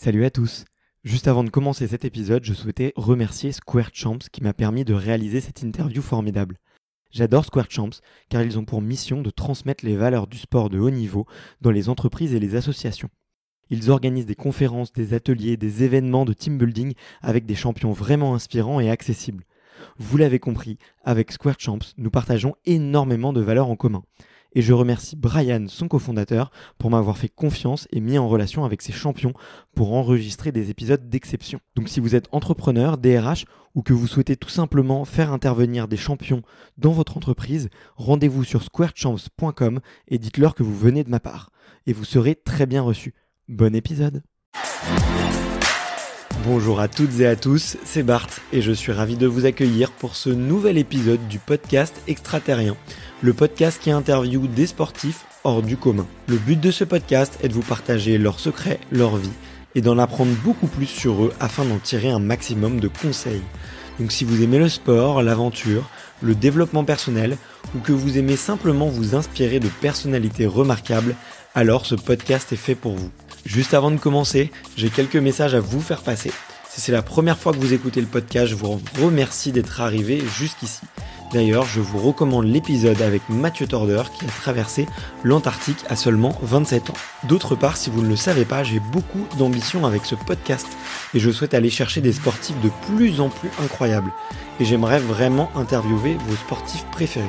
Salut à tous. Juste avant de commencer cet épisode, je souhaitais remercier Square Champs qui m'a permis de réaliser cette interview formidable. J'adore Square Champs car ils ont pour mission de transmettre les valeurs du sport de haut niveau dans les entreprises et les associations. Ils organisent des conférences, des ateliers, des événements de team building avec des champions vraiment inspirants et accessibles. Vous l'avez compris, avec Square Champs, nous partageons énormément de valeurs en commun. Et je remercie Brian, son cofondateur, pour m'avoir fait confiance et mis en relation avec ses champions pour enregistrer des épisodes d'exception. Donc si vous êtes entrepreneur, DRH ou que vous souhaitez tout simplement faire intervenir des champions dans votre entreprise, rendez-vous sur squarechamps.com et dites-leur que vous venez de ma part. Et vous serez très bien reçu. Bon épisode Bonjour à toutes et à tous, c'est Bart et je suis ravi de vous accueillir pour ce nouvel épisode du podcast Extraterrien, le podcast qui interviewe des sportifs hors du commun. Le but de ce podcast est de vous partager leurs secrets, leur vie et d'en apprendre beaucoup plus sur eux afin d'en tirer un maximum de conseils. Donc si vous aimez le sport, l'aventure, le développement personnel ou que vous aimez simplement vous inspirer de personnalités remarquables, alors ce podcast est fait pour vous. Juste avant de commencer, j'ai quelques messages à vous faire passer. Si c'est la première fois que vous écoutez le podcast, je vous remercie d'être arrivé jusqu'ici. D'ailleurs, je vous recommande l'épisode avec Mathieu Torder qui a traversé l'Antarctique à seulement 27 ans. D'autre part, si vous ne le savez pas, j'ai beaucoup d'ambition avec ce podcast et je souhaite aller chercher des sportifs de plus en plus incroyables. Et j'aimerais vraiment interviewer vos sportifs préférés.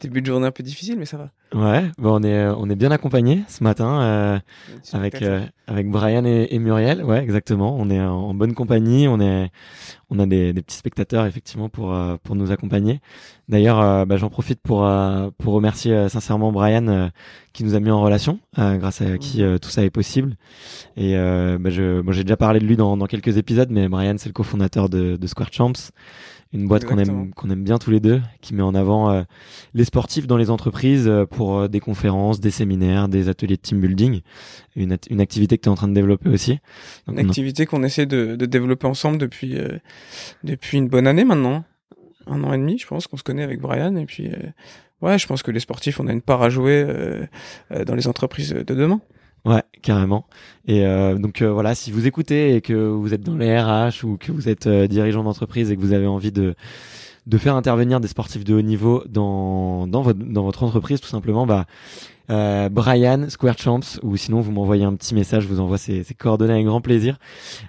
Début de journée un peu difficile, mais ça va. Ouais, bon, on est on est bien accompagné ce matin euh, avec euh, avec Brian et, et, Muriel. Ouais, exactement. On est en, bonne compagnie. On est on a des, des petits spectateurs effectivement pour euh, pour nous accompagner. D'ailleurs, euh, bah, j'en profite pour pour remercier sincèrement Brian qui nous a mis en relation, grâce à qui tout ça est possible. Et bah, je moi j'ai déjà parlé de lui dans dans quelques épisodes, mais Brian c'est le cofondateur de de Square Champs une boîte qu'on aime qu'on aime bien tous les deux, qui met en avant euh, les sportifs dans les entreprises euh, pour euh, des conférences, des séminaires, des ateliers de team building, une, une activité que tu es en train de développer aussi. une activité qu'on essaie de, de, développer ensemble depuis depuis une bonne année maintenant, un an et demi, je pense qu'on se connaît avec Brian et puis ouais, je pense que les sportifs on a une part à jouer dans les entreprises de demain. Ouais, carrément. Et euh, donc euh, voilà, si vous écoutez et que vous êtes dans les RH ou que vous êtes euh, dirigeant d'entreprise et que vous avez envie de de faire intervenir des sportifs de haut niveau dans dans votre dans votre entreprise, tout simplement, bah euh, Brian Square Champs ou sinon vous m'envoyez un petit message, je vous envoie ses coordonnées avec grand plaisir.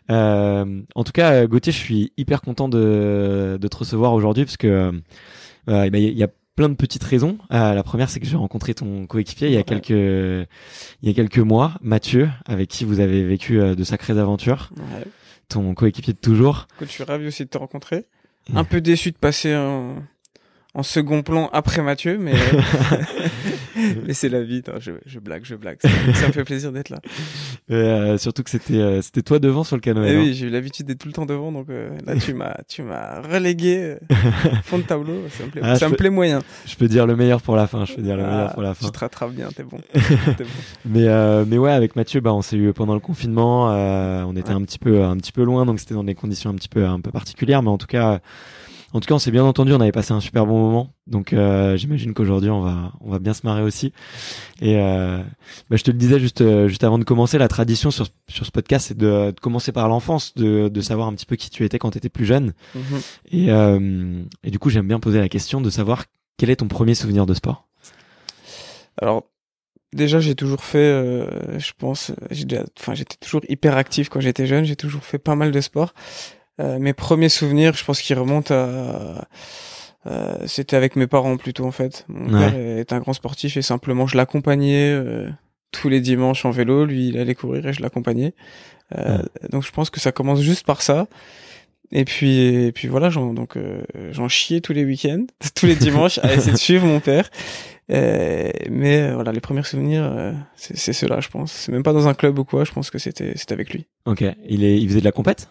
Euh, en tout cas, Gauthier, je suis hyper content de de te recevoir aujourd'hui parce que il y a plein de petites raisons. Euh, la première, c'est que j'ai rencontré ton coéquipier il y a quelques il y a quelques mois, Mathieu, avec qui vous avez vécu euh, de sacrées aventures. Ouais. Ton coéquipier de toujours. Écoute, je suis ravi aussi de te rencontrer. Un peu déçu de passer un en second plan après Mathieu, mais, mais c'est la vie. je, je, blague, je blague. Ça, ça me fait plaisir d'être là. Euh, surtout que c'était euh, c'était toi devant sur le canoë. Eh oui, j'ai eu l'habitude d'être tout le temps devant, donc euh, là tu m'as tu m'as relégué fond de tableau. Ça me plaît, ah, ça me plaît moyen. Je peux dire le meilleur pour la fin. Je peux dire le ah, meilleur pour la fin. Tu te rattrapes bien, t'es bon. bon. mais mais ouais, avec Mathieu, bah on s'est eu pendant le confinement. on était un petit peu un petit peu loin, donc c'était dans des conditions un petit peu un peu particulières, mais en tout cas. En tout cas, on s'est bien entendu, on avait passé un super bon moment. Donc euh, j'imagine qu'aujourd'hui on va on va bien se marrer aussi. Et euh, bah, je te le disais juste euh, juste avant de commencer, la tradition sur sur ce podcast, c'est de, de, commencer par l'enfance, de de savoir un petit peu qui tu étais quand tu étais plus jeune. Mm-hmm. Et euh, et du coup, j'aime bien poser la question de savoir quel est ton premier souvenir de sport? Alors déjà j'ai toujours fait, euh, je pense, j'ai déjà, enfin j'étais toujours hyper actif quand j'étais jeune. J'ai toujours fait pas mal de sport. Euh, mes premiers souvenirs, je pense qu'ils remontent à euh, c'était avec mes parents plutôt en fait. Mon Ouais. père est un grand sportif et simplement je l'accompagnais euh, tous les dimanches en vélo. Lui, il allait courir et je l'accompagnais. Euh, Donc je pense que ça commence juste par ça. Et puis, et puis voilà, j'en, donc euh, j'en chiais tous les week-ends, tous les dimanches à essayer de suivre mon père. Euh, mais euh, voilà, les premiers souvenirs, euh, c'est, ceux-là, je pense. C'est même pas dans un club ou quoi. Je pense que c'était, c'était avec lui. Ok. Il est, il faisait de la compète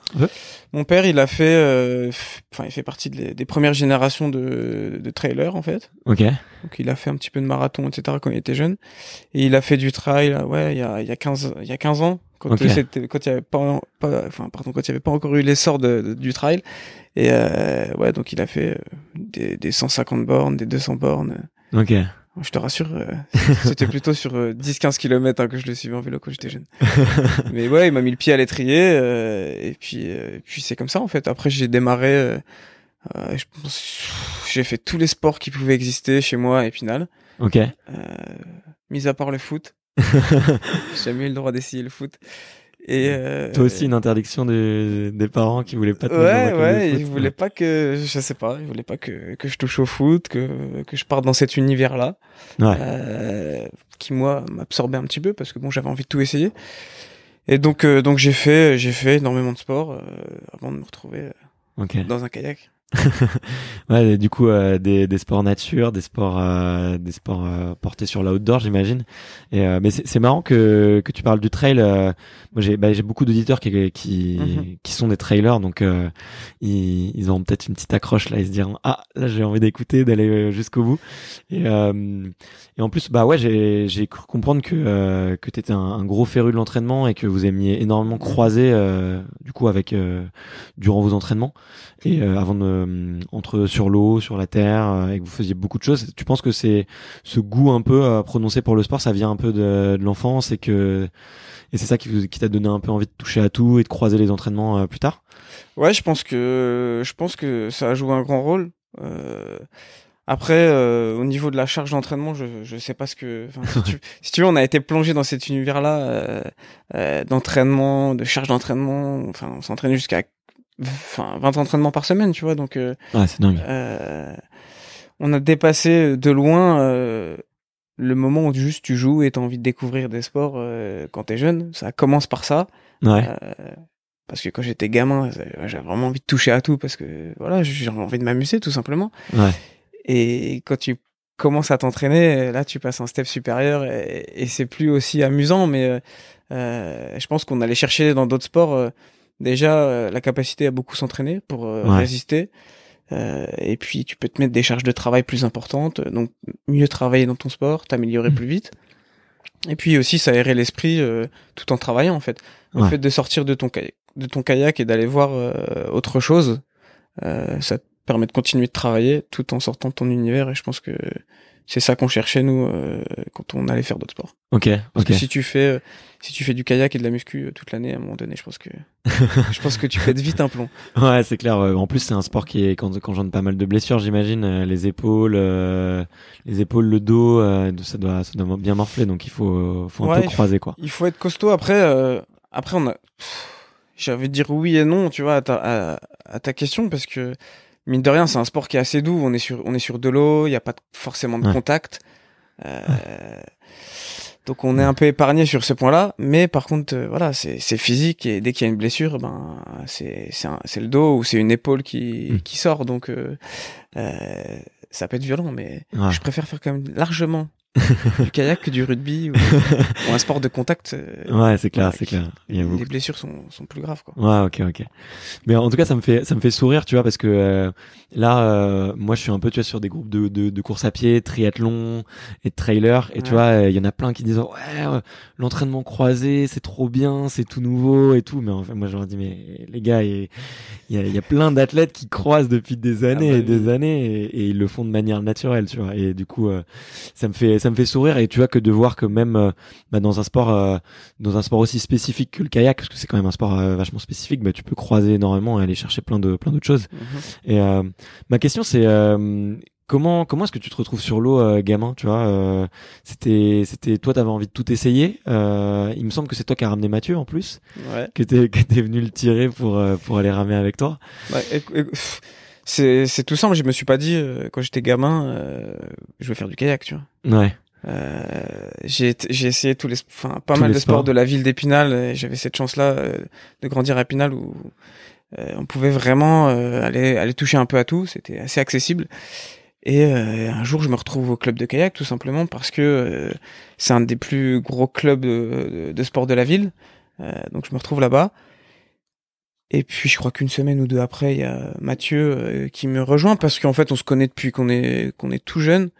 Mon père, il a fait, euh, enfin, il fait partie de les- des premières générations de, de trailers en fait. Ok. Donc il a fait un petit peu de marathon, etc. quand il était jeune. Et il a fait du trail, ouais, il y a, il y a 15, il y a 15 ans. Quand Ok. euh, c'était, quand il y avait pas, pas, enfin, pardon, quand il y avait pas encore eu l'essor de, de- du trail. Et, euh, ouais, donc il a fait des, des 150 bornes, des 200 bornes. Ok. Je te rassure, euh, c'était plutôt sur euh, 10-15 kilomètres hein, que je le suivais en vélo quand j'étais jeune. Mais ouais, il m'a mis le pied à l'étrier. euh, et puis, euh, et puis c'est comme ça en fait. Après, j'ai démarré. euh, euh, j'ai fait tous les sports qui pouvaient exister chez moi à Épinal. Ok. Euh, mis à part le foot. J'ai jamais eu le droit d'essayer le foot. Et euh, Toi aussi une interdiction des, des parents qui voulaient pas te Ouais, ouais, foot. ils voulaient pas que, je sais pas, ils voulaient pas que, que je touche au foot, que, que je parte dans cet univers-là, Ouais. euh, qui moi m'absorbait un petit peu parce que bon, j'avais envie de tout essayer. Et donc, euh, donc j'ai fait, j'ai fait énormément de sport euh, avant de me retrouver euh, Ok. dans un kayak. Ouais, du coup, euh, des, des sports nature, des sports, euh, des sports euh, portés sur l'outdoor, j'imagine. Et euh, mais c'est marrant que que tu parles du trail. euh, moi, j'ai bah, j'ai beaucoup d'auditeurs qui qui Mhm. qui sont des trailers, donc euh, ils ils ont peut-être une petite accroche là, ils se diront ah là j'ai envie d'écouter, d'aller jusqu'au bout. Et euh, et en plus, bah ouais, j'ai j'ai cru comprendre que euh, que t'étais un, un gros féru de l'entraînement et que vous aimiez énormément croiser euh, du coup avec euh, durant vos entraînements et euh, avant de euh, entre sur l'eau, sur la terre, euh, et que vous faisiez beaucoup de choses. Tu penses que c'est ce goût un peu prononcé pour le sport, ça vient un peu de, de l'enfance et que et c'est ça qui, t'a donné un peu envie de toucher à tout et de croiser les entraînements euh, plus tard? Ouais, je pense que, je pense que ça a joué un grand rôle. Euh, après, euh, au niveau de la charge d'entraînement, je, je sais pas ce que, si tu, si tu veux, on a été plongé dans cet univers-là euh, euh, d'entraînement, de charge d'entraînement. Enfin, on s'entraînait jusqu'à, enfin, 20 entraînements par semaine, tu vois. Donc, euh, c'est dingue. euh, on a dépassé de loin euh, le moment où juste tu joues et t'as envie de découvrir des sports quand t'es jeune. Ça commence par ça. Ouais. Parce que quand j'étais gamin, j'avais vraiment envie de toucher à tout parce que voilà, j'ai envie de m'amuser tout simplement. Ouais. Et quand tu commences à t'entraîner, là tu passes un step supérieur et, et c'est plus aussi amusant. Mais je pense qu'on allait chercher dans d'autres sports déjà euh, la capacité à beaucoup s'entraîner pour euh, Ouais. résister. Euh, et puis tu peux te mettre des charges de travail plus importantes, donc mieux travailler dans ton sport, t'améliorer Mhm. plus vite. Et puis aussi s'aérer l'esprit euh, tout en travaillant en fait. Le Ouais. fait de sortir de ton kayak, de ton kayak et d'aller voir euh, autre chose, euh, ça te permet de continuer de travailler tout en sortant de ton univers. Et je pense que c'est ça qu'on cherchait nous euh, quand on allait faire d'autres sports. Ok. Parce que si tu fais euh, si tu fais du kayak et de la muscu euh, toute l'année, à un moment donné, je pense que je pense que tu pètes vite un plomb. Ouais, c'est clair. En plus, c'est un sport qui est quand ai pas mal de blessures, j'imagine. les épaules, les épaules, le dos, ça doit ça doit bien morfler. Donc il faut faut un Ouais, peu croiser quoi. Il faut être costaud. Après, après on a, j'avais dire oui et non, tu vois, à ta, à, à ta question parce que mine de rien, c'est un sport qui est assez doux. On est sur, on est sur de l'eau, il n'y a pas forcément de Ouais. contact. Euh, donc on est un peu épargné sur ce point-là, mais par contre, euh, voilà, c'est physique et dès qu'il y a une blessure, ben c'est c'est un- c'est le dos ou c'est une épaule qui Mm. qui sort, donc euh, euh, ça peut être violent, mais Ouais. je préfère faire quand même largement du kayak que du rugby ou, ou un sport de contact. euh, Ouais, c'est clair, Ouais, c'est clair. Il y a beaucoup les blessures sont, sont plus graves quoi. Ouais, ok, ok. Mais en tout cas, ça me fait, ça me fait sourire, tu vois, parce que euh, là, euh, moi, je suis un peu, tu vois, sur des groupes de, de, de course à pied, triathlon et de trailer, et tu vois, euh, il y en a plein qui disent, ouais, euh, l'entraînement croisé, c'est trop bien, c'est tout nouveau et tout. Mais en fait, moi, je leur dis, mais les gars, il y y a plein d'athlètes qui croisent depuis des années bah et des oui. années, et, et ils le font de manière naturelle, tu vois. Et du coup, euh, ça me fait, ça me fait sourire, et tu vois que de voir que même euh, bah, dans un sport, euh, dans un sport aussi spécifique que le kayak, parce que c'est quand même un sport euh, vachement spécifique, bah, tu peux croiser énormément et aller chercher plein de plein d'autres choses. Et euh, ma question c'est comment comment est-ce que tu te retrouves sur l'eau, gamin Tu vois, c'était c'était toi, t'avais envie de tout essayer. Il me semble que c'est toi qui as ramené Mathieu en plus, Ouais. que t'es que t'es venu le tirer pour pour aller ramer avec toi. C'est c'est tout simple. Je me suis pas dit euh, quand j'étais gamin, euh, je vais faire du kayak, tu vois. Ouais, Euh, j'ai essayé tous les enfin pas Tous mal de sports sports. de la ville d'Épinal et j'avais cette chance là de grandir à Épinal où euh, on pouvait vraiment euh, aller aller toucher un peu à tout c'était assez accessible et euh, un jour je me retrouve au club de kayak tout simplement parce que euh, c'est un des plus gros clubs de, de, de sport de la ville Euh, donc je me retrouve là-bas et puis je crois qu'une semaine ou deux après il y a Mathieu euh, qui me rejoint parce qu'en fait on se connaît depuis qu'on est qu'on est tout jeune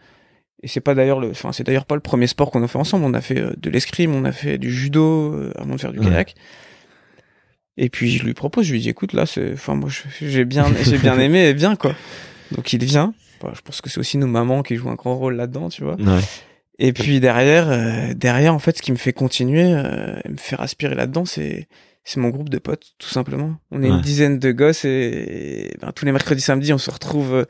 et c'est pas d'ailleurs le, enfin c'est d'ailleurs pas le premier sport qu'on a fait ensemble. On a fait euh, de l'escrime, on a fait du judo euh, avant de faire du Ouais. kayak. Et puis je lui propose, je lui dis écoute là, c'est, enfin moi j'ai bien, j'ai bien aimé, et bien quoi. Donc il vient. Je pense que c'est aussi nos mamans qui jouent un grand rôle là-dedans, tu vois. ouais, Et puis derrière, euh, derrière en fait, ce qui me fait continuer, euh, me faire aspirer là-dedans, c'est c'est mon groupe de potes, tout simplement. On est Ouais. une dizaine de gosses et, et, ben, tous les mercredis, samedis, on se retrouve, euh,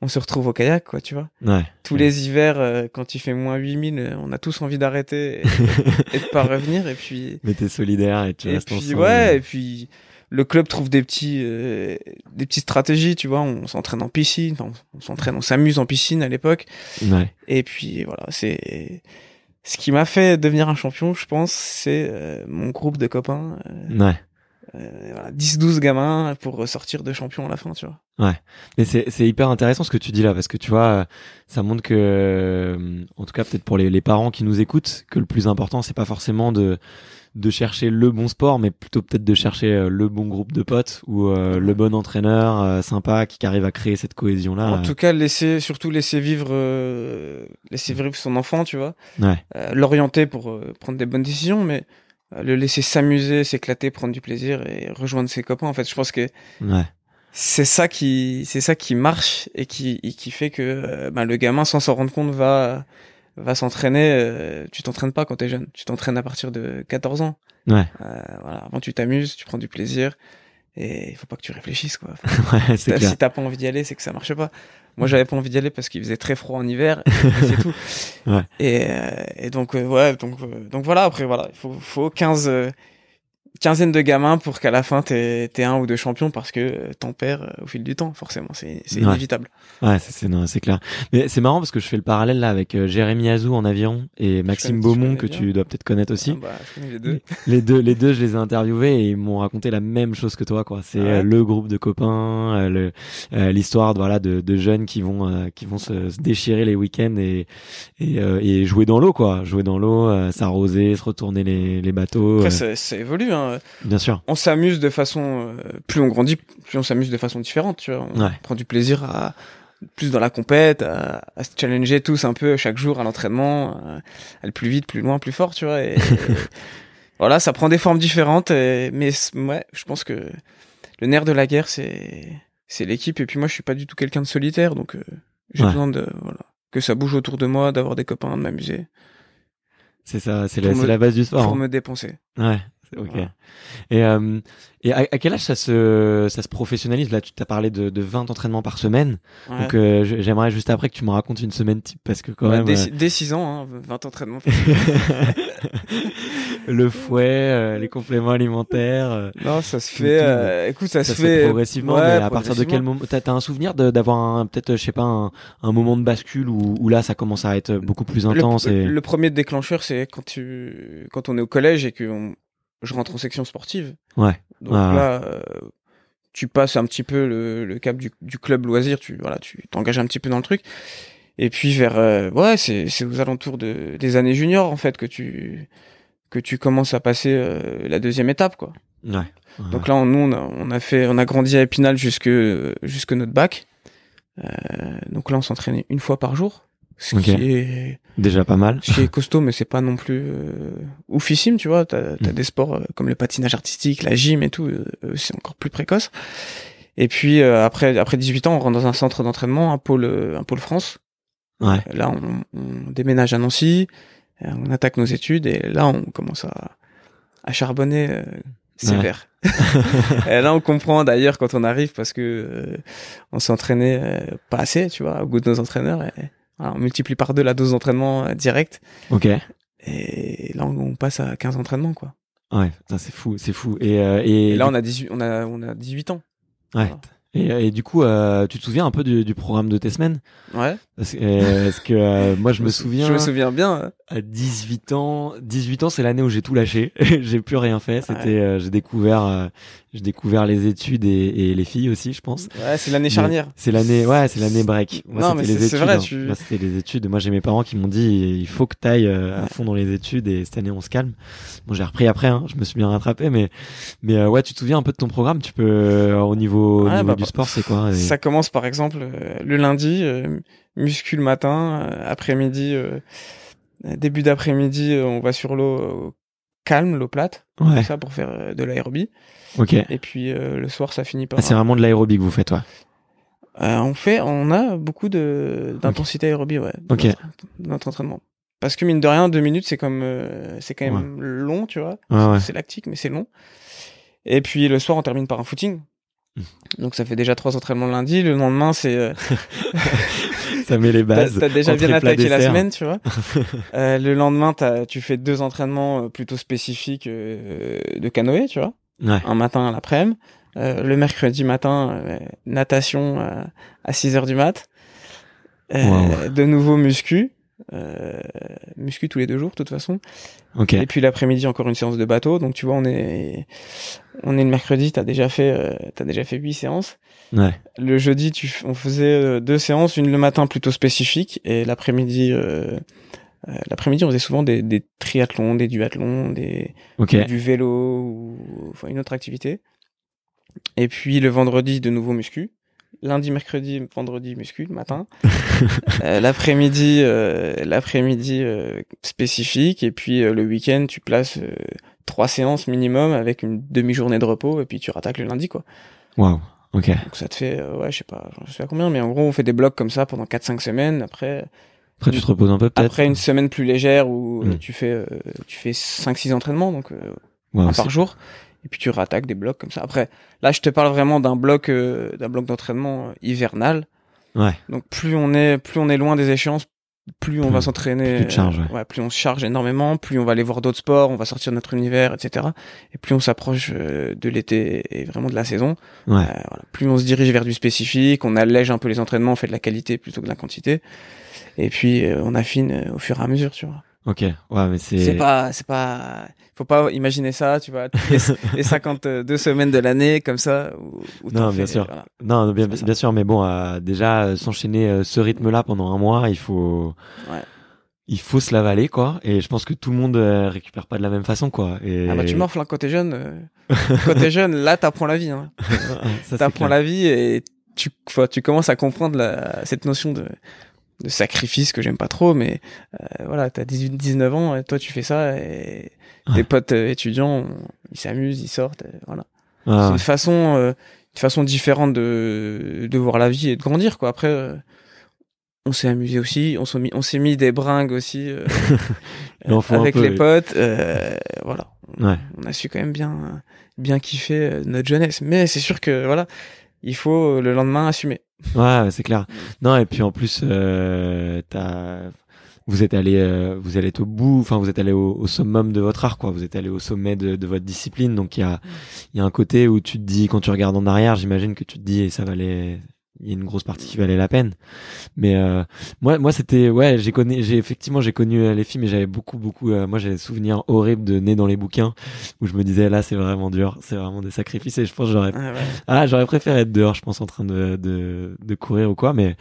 on se retrouve au kayak, quoi, tu vois ouais. tous les hivers, euh, quand il fait moins 8000, euh, on a tous envie d'arrêter et, et de pas revenir. Et puis, Mais t'es solidaire et tu et restes puis ensemble. ouais, et puis le club trouve des petits, euh, des petites stratégies, tu vois. On s'entraîne en piscine, enfin, on s'entraîne, on s'amuse en piscine à l'époque. Ouais, Et puis voilà, c'est ce qui m'a fait devenir un champion, je pense, c'est euh, mon groupe de copains, euh, ouais. euh, voilà, 10-12 gamins pour sortir de champion à la fin, tu vois. Mais c'est c'est hyper intéressant ce que tu dis là parce que tu vois euh, ça montre que euh, en tout cas peut-être pour les, les parents qui nous écoutent que le plus important c'est pas forcément de de chercher le bon sport mais plutôt peut-être de chercher euh, le bon groupe de potes ou euh, le bon entraîneur euh, sympa qui, qui arrive à créer cette cohésion là. En tout cas, laisser, surtout laisser vivre, laisser vivre son enfant, tu vois. ouais, l'orienter pour prendre des bonnes décisions, mais le laisser s'amuser, s'éclater, prendre du plaisir et rejoindre ses copains. En fait, je pense que ouais, c'est ça qui, c'est ça qui marche et qui, et qui fait que ben, le gamin, sans s'en rendre compte, va, va s'entraîner. euh, tu t'entraînes pas quand t'es jeune. Tu t'entraînes à partir de 14 ans. ouais, Euh, voilà. Avant, tu t'amuses, tu prends du plaisir. Et il faut pas que tu réfléchisses, quoi. Ouais, T'as-. Si t'as pas envie d'y aller, c'est que ça marche pas. Moi, j'avais pas envie d'y aller parce qu'il faisait très froid en hiver, et c'est tout. Ouais. Et, euh, et donc, euh, ouais, donc, euh, donc voilà. Après, voilà, il faut, faut 15, euh, quinzaine de gamins pour qu'à la fin t'aies t'aies un ou deux champions parce que euh, t'en perds euh, au fil du temps, forcément. C'est c'est Ouais. inévitable. Ouais, c'est c'est clair. Mais c'est marrant parce que je fais le parallèle là avec euh, Jérémy Azou en avion et Maxime Beaumont que tu dois peut-être connaître aussi. Ah bah, je les deux. Les deux, les deux, je les ai interviewés et ils m'ont raconté la même chose que toi, quoi. C'est Ouais. le groupe de copains, le- l'histoire, de, voilà, de, de jeunes qui vont, qui vont se, se déchirer les week-ends et et, et jouer dans l'eau, quoi. Jouer dans l'eau, s'arroser, se retourner les, les bateaux. Après, ça, ça évolue. Hein. Bien sûr. On s'amuse de façon, euh, plus on grandit, plus on s'amuse de façon différente. Tu vois, on Ouais. prend du plaisir à plus dans la compète, à, à se challenger tous un peu chaque jour à l'entraînement, à aller plus vite, plus loin, plus fort, tu vois. Et, et voilà, ça prend des formes différentes, et- mais ouais, je pense que le nerf de la guerre, c'est c'est l'équipe. Et puis moi, je suis pas du tout quelqu'un de solitaire, donc euh, j'ai Ouais. besoin de voilà que ça bouge autour de moi, d'avoir des copains, de m'amuser, C'est ça, c'est la, me- la base du sport. pour hein. me dépenser. Ouais. Ok. Voilà. Et, euh, et à, à quel âge ça se, ça se professionnalise? Là, tu t'as parlé de, de 20 entraînements par semaine. Ouais. Donc, euh, j'aimerais juste après que tu me racontes une semaine type parce que quand Ouais, même. dès, euh, dès 6 ans, hein, 20 entraînements. le fouet, euh, les compléments alimentaires. euh, Non, ça se fait. tout, euh, écoute, ça, ça se se fait fait progressivement, ouais, mais à partir de quel moment T'as t'as un souvenir d'avoir peut-être, je sais pas, un, un moment de bascule où, où là ça commence à être beaucoup plus intense le, et le premier déclencheur, c'est quand tu, quand on est au collège et que on- je rentre en section sportive. ouais, Donc là, euh, tu passes un petit peu le, le cap du, du club loisir. Tu, voilà, tu t'engages un petit peu dans le truc. Et puis vers, euh, ouais, c'est, c'est aux alentours de, des années juniors en fait que tu, que tu commences à passer euh, la deuxième étape, quoi. ouais. ouais. Donc là, on, nous, on a, on a fait, on a grandi à Épinal jusque, jusque notre bac. Euh, donc là, on s'entraînait une fois par jour, ce qui est, déjà pas mal. ce qui est costaud, mais c'est pas non plus euh, oufissime, tu vois. T'as, t'as Mm. des sports euh, comme le patinage artistique, la gym et tout, euh, c'est encore plus précoce. Et puis euh, après, après 18 ans, on rentre dans un centre d'entraînement, un pôle, euh, un pôle France. Ouais, Là, on, on déménage à Nancy, on attaque nos études et là, on commence à, à charbonner euh, super. et là, on comprend d'ailleurs quand on arrive parce que euh, on s'entraînait euh, pas assez, tu vois, au goût de nos entraîneurs. Et, voilà, on multiplie par deux la dose d'entraînement euh, direct. Ok. Et là, on, passe à 15 entraînements, quoi. Ouais, c'est fou, c'est fou. Et, euh, et, Et là, on a 18, on a, on a 18 ans. ouais. voilà. Et, et du coup, euh, tu te souviens un peu du, du programme de tes semaines? Ouais. Parce, que- euh, parce que euh, moi, je me sou- souviens. Je me souviens bien. hein. À 18 ans, 18 ans, c'est l'année où j'ai tout lâché. j'ai plus rien fait. C'était, j'ai découvert, j'ai découvert les études et, et les filles aussi, je pense. Ouais, c'est l'année charnière. C'est l'année, ouais, c'est l'année break. Moi, Non, mais c'est- vrai, hein. tu- Moi, c'était les études. Moi, j'ai mes parents qui m'ont dit, il faut que t'ailles euh, à fond dans les études et cette année, on se calme. Bon, j'ai repris après, hein. Je me suis bien rattrapé, mais, mais euh, ouais, tu te souviens un peu de ton programme? Tu peux, euh, au niveau, au Ouais, niveau bah, du bah, sport, c'est quoi? Et- Ça commence par exemple euh, le lundi, muscu le matin, après-midi, début d'après-midi, on va sur l'eau calme, l'eau plate, Ouais. ça pour faire euh, de l'aérobie. Ok. Et puis euh, le soir, ça finit par. Ah, c'est vraiment de l'aérobie que vous faites, toi. Euh, on fait, on a beaucoup de d'intensité aérobie, ouais. dans Ok. notre- entraînement. Parce que mine de rien, deux minutes, c'est comme, euh, c'est quand même long, tu vois. Ouais, ouais. C'est lactique, mais c'est long. Et puis le soir, on termine par un footing. Mmh. Donc ça fait déjà trois entraînements le lundi. Le lendemain, c'est Ça met les T'as bases. t'as déjà bien attaqué la semaine, tu vois. Euh, le lendemain, tu fais deux entraînements euh, plutôt spécifiques euh, de canoë, tu vois. Ouais. Un matin à l'après-midi. Euh, le mercredi matin, euh, natation euh, à 6 heures du mat. Wow. De nouveau muscu. Euh, muscu tous les deux jours, de toute façon. Ok. Et puis l'après-midi, encore une séance de bateau. Donc tu vois, on est, on est le mercredi, t'as déjà fait, euh, t'as déjà fait huit séances. Ouais. Le jeudi, tu, on faisait euh, deux séances, une le matin plutôt spécifique et l'après-midi, euh, euh, l'après-midi, on faisait souvent des, des triathlons, des duathlons, des, du vélo ou enfin une autre activité. Et puis le vendredi, de nouveau muscu. Lundi, mercredi, vendredi, muscu le matin. Euh, l'après-midi, euh, l'après-midi euh, spécifique. Et puis euh, le week-end, tu places trois séances minimum avec une demi-journée de repos et puis tu rattaques le lundi, quoi. Waouh. Ok. Donc ça te fait, euh, ouais, je sais pas, je sais pas combien, mais en gros, on fait des blocs comme ça pendant 4-5 semaines. Après, Après, tu te reposes un peu, peut-être. après une semaine plus légère où euh, Mm. tu fais, euh, tu fais 5-6 entraînements, donc euh, un par jour. Et puis tu rattaques des blocs comme ça. Après, là, je te parle vraiment d'un bloc, euh, d'un bloc d'entraînement hivernal. Ouais. Donc plus on est, plus on est loin des échéances, plus on va s'entraîner. plus ouais, plus on se charge énormément, plus on va aller voir d'autres sports, on va sortir de notre univers, etc. Et plus on s'approche euh, de l'été et vraiment de la saison. Ouais. Euh, voilà. Plus on se dirige vers du spécifique, on allège un peu les entraînements, on fait de la qualité plutôt que de la quantité. Et puis euh, on affine au fur et à mesure, tu vois. Ok. Ouais, mais c'est. C'est pas, c'est pas, faut pas imaginer ça, tu vois, les, les 52 semaines de l'année comme ça. Où, où Non, bien fais, sûr. voilà. Non, non, bien, sûr, mais bon, euh, déjà euh, s'enchaîner euh, ce rythme-là pendant un mois, il faut, Ouais. il faut se l'avaler, quoi. Et je pense que tout le monde euh, récupère pas de la même façon, quoi. Et Ah bah tu morfles hein, quand t'es jeune. euh, quand t'es jeune, là t'apprends la vie. Hein. T'apprends la vie et tu, enfin, tu commences à comprendre la, cette notion de, de sacrifice que j'aime pas trop, mais euh, voilà, t'as 18, 19 ans, et toi tu fais ça et Ouais. tes potes euh, étudiants, ils s'amusent, ils sortent, et voilà. Ouais, c'est une façon, euh, une façon différente de, de voir la vie et de grandir, quoi. Après, euh, on s'est amusé aussi, on s'est mis, on s'est mis des bringues aussi euh, avec peu, les potes, euh, voilà. Ouais. On a su quand même bien, bien kiffer euh, notre jeunesse. Mais c'est sûr que voilà, il faut euh, le lendemain assumer. Ouais, c'est clair. Non, et puis en plus, euh, vous êtes allé, euh, vous allez au bout, enfin, vous êtes allé au, au summum de votre art, quoi. Vous êtes allé au sommet de, de votre discipline. Donc, il y a, y a un côté où tu te dis, quand tu regardes en arrière, j'imagine que tu te dis, et ça valait, il y a une grosse partie qui valait la peine. Mais, euh, moi, moi, c'était, ouais, j'ai connu, j'ai, effectivement, j'ai connu euh, les filles, mais j'avais beaucoup, beaucoup, euh, moi, j'ai des souvenirs horribles de nez dans les bouquins où je me disais, là, c'est vraiment dur, c'est vraiment des sacrifices et je pense que j'aurais Ah ouais. ah, j'aurais préféré être dehors, je pense, en train de, de, de courir ou quoi, mais,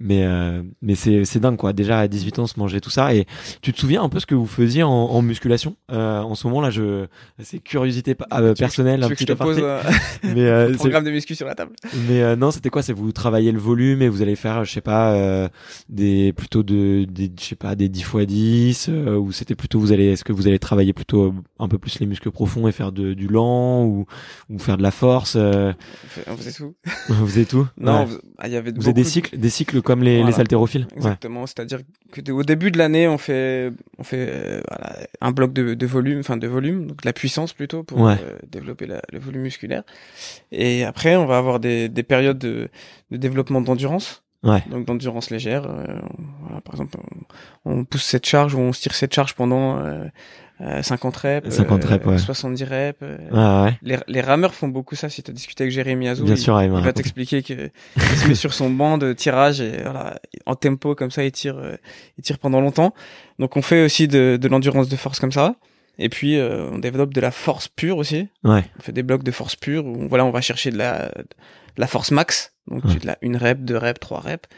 mais, euh, mais c'est, c'est dingue, quoi. Déjà, à 18 ans, se manger tout ça. Et tu te souviens un peu ce que vous faisiez en, en musculation? Euh, en ce moment, là, je, c'est curiosité pa- euh, personnelle, Tu un veux que petit je te pose euh, Mais, programme de muscu sur la table? Mais, euh, non, c'était quoi? C'est vous, travaillez le volume et vous allez faire, je sais pas, euh, des plutôt de, des, je sais pas, des 10 x 10 ou c'était plutôt vous allez, est-ce que vous allez travailler plutôt un peu plus les muscles profonds et faire de, du lent ou, ou faire de la force On faisait tout. vous faisait tout. Non, ah, il y avait. Vous avez des cycles, des cycles comme les, les haltérophiles? Exactement. C'est-à-dire que au début de l'année, on fait, on fait voilà, un bloc de, de volume, enfin de volume, donc de la puissance plutôt pour développer la, le volume musculaire. Et après, on va avoir des, des périodes de, de développement d'endurance. Ouais. Donc d'endurance légère. Euh, voilà, par exemple, on, pousse cette charge ou on tire cette charge pendant euh, 50 euh, reps, 50 reps ouais. 70 reps. Euh. Ah, ouais. les, les rameurs font beaucoup ça. Si tu as discuté avec Jérémy Azou, Bien il, sûr, il va t'expliquer qu'il se met sur son banc de tirage et voilà, en tempo comme ça, il tire, euh, il tire pendant longtemps. Donc on fait aussi de, de l'endurance de force comme ça. Et puis euh, on développe de la force pure aussi. Ouais. On fait des blocs de force pure où voilà, on va chercher de la, la force max. Donc ouais. de la une rep, deux reps, trois reps.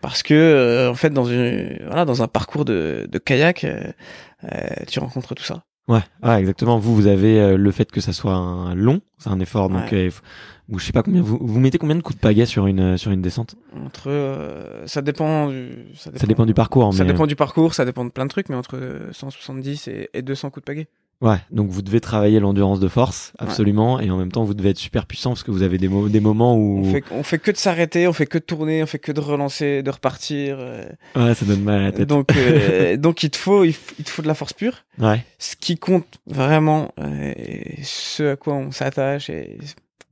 Parce que euh, en fait dans une voilà dans un parcours de, de kayak, euh, tu rencontres tout ça. Ouais, ah, exactement. Vous, vous avez le fait que ça soit un long, c'est un effort, donc ouais. ou je sais pas combien. Vous, vous mettez combien de coups de pagaie sur une sur une descente? Entre, ça dépend, du, ça dépend. Ça dépend du parcours. Ça dépend du parcours, ça dépend de plein de trucs, mais entre 170 et, et 200 coups de pagaie. Ouais, donc vous devez travailler l'endurance de force, absolument, ouais. et en même temps vous devez être super puissant parce que vous avez des, mo des moments où on fait, on fait que de s'arrêter, on fait que de tourner, on fait que de relancer, de repartir. Euh... Ouais, ça donne mal à la tête. Donc, euh, donc il te faut, il, il, te faut de la force pure. Ouais. Ce qui compte vraiment, euh, ce à quoi on s'attache et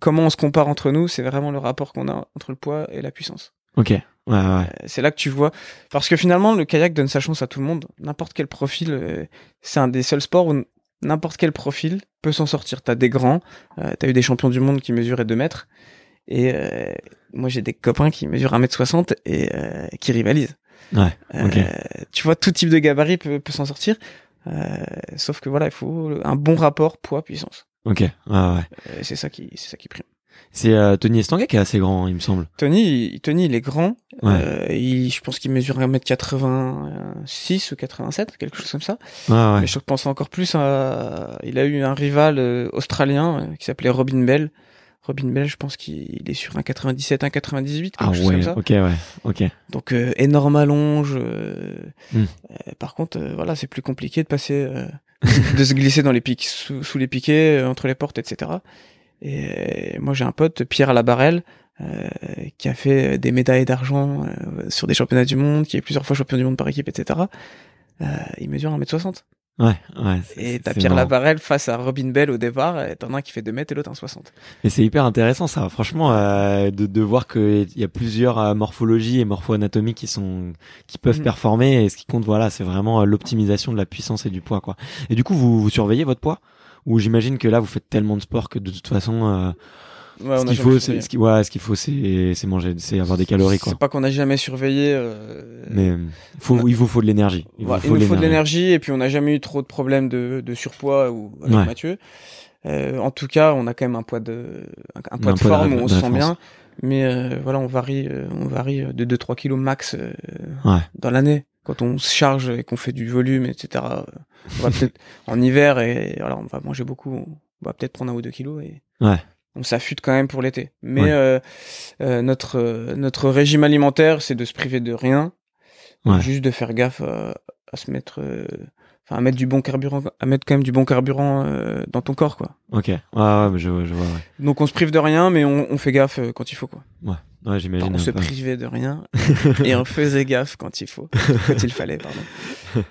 comment on se compare entre nous, c'est vraiment le rapport qu'on a entre le poids et la puissance. Ok. Ouais, ouais. C'est là que tu vois. Parce que finalement, le kayak donne sa chance à tout le monde. N'importe quel profil. Euh, c'est un des seuls sports où n'importe quel profil peut s'en sortir. T'as des grands, euh, t'as eu des champions du monde qui mesuraient 2 mètres, et euh, moi j'ai des copains qui mesurent 1m60 et euh, qui rivalisent. Ouais, okay. tu vois, tout type de gabarit peut, peut s'en sortir, sauf que voilà, il faut un bon rapport poids-puissance. Ok, ouais. c'est ça qui, c'est ça qui prime. C'est euh, Tony Estanguet qui est assez grand, il me semble. Tony, il, Tony, il est grand. Ouais. Euh, il, je pense qu'il mesure 1m86 ou 87, quelque chose comme ça. Ah ouais. Mais je pense encore plus à... Il a eu un rival euh, australien qui s'appelait Robin Bell. Robin Bell, je pense qu'il est sur un 97, un 98, quelque ah chose ouais, comme ça. ok, ouais, ok. Donc euh, énorme allonge. Mm. par contre, voilà, c'est plus compliqué de passer, de se glisser dans les pics, sous, sous les piquets, entre les portes, etc. Et moi, j'ai un pote, Pierre Labarelle, euh, qui a fait des médailles d'argent euh, sur des championnats du monde, qui est plusieurs fois champion du monde par équipe, etc. Euh, il mesure 1m60. Ouais, ouais. Et t'as Pierre. Labarelle face à Robin Bell au départ, et t'en as un qui fait 2 mètres et l'autre 1,60. Et c'est hyper intéressant ça, franchement, euh, de, de voir qu'il y a plusieurs euh, morphologies et morpho-anatomies qui sont, qui peuvent mmh. performer, et ce qui compte, voilà, c'est vraiment l'optimisation de la puissance et du poids, quoi. Et du coup, vous, vous surveillez votre poids? Ou j'imagine que là vous faites tellement de sport que de toute façon euh, ouais, ce qu'il faut c'est ce qu'il ouais, ce qu'il faut c'est manger c'est avoir des calories. C'est pas qu'on a jamais surveillé euh... mais faut a... il vous faut de l'énergie. Il, ouais, faut, il nous faut de l'énergie et puis on n'a jamais eu trop de problèmes de, de surpoids ou avec. Mathieu. Euh, en tout cas, on a quand même un poids de un, poids un de forme où on se sent bien mais euh, voilà, on varie on varie de 2 3 kilos max dans l'année quand on se charge et qu'on fait du volume, etc. On va peut-être en hiver et voilà, on va manger beaucoup, on va peut-être prendre un ou deux kilos et ouais. on s'affûte quand même pour l'été. Mais ouais. euh, euh, notre notre régime alimentaire, c'est de se priver de rien, ouais. juste de faire gaffe à, à se mettre, enfin à mettre du bon carburant, à mettre quand même du bon carburant euh, dans ton corps, quoi. Ok, ouais, ouais, je, je vois. Ouais. Donc on se prive de rien, mais on, on fait gaffe quand il faut, quoi. Ouais. Ouais, j'imagine. On se peu. privait de rien et on faisait gaffe quand il faut, quand il fallait, pardon.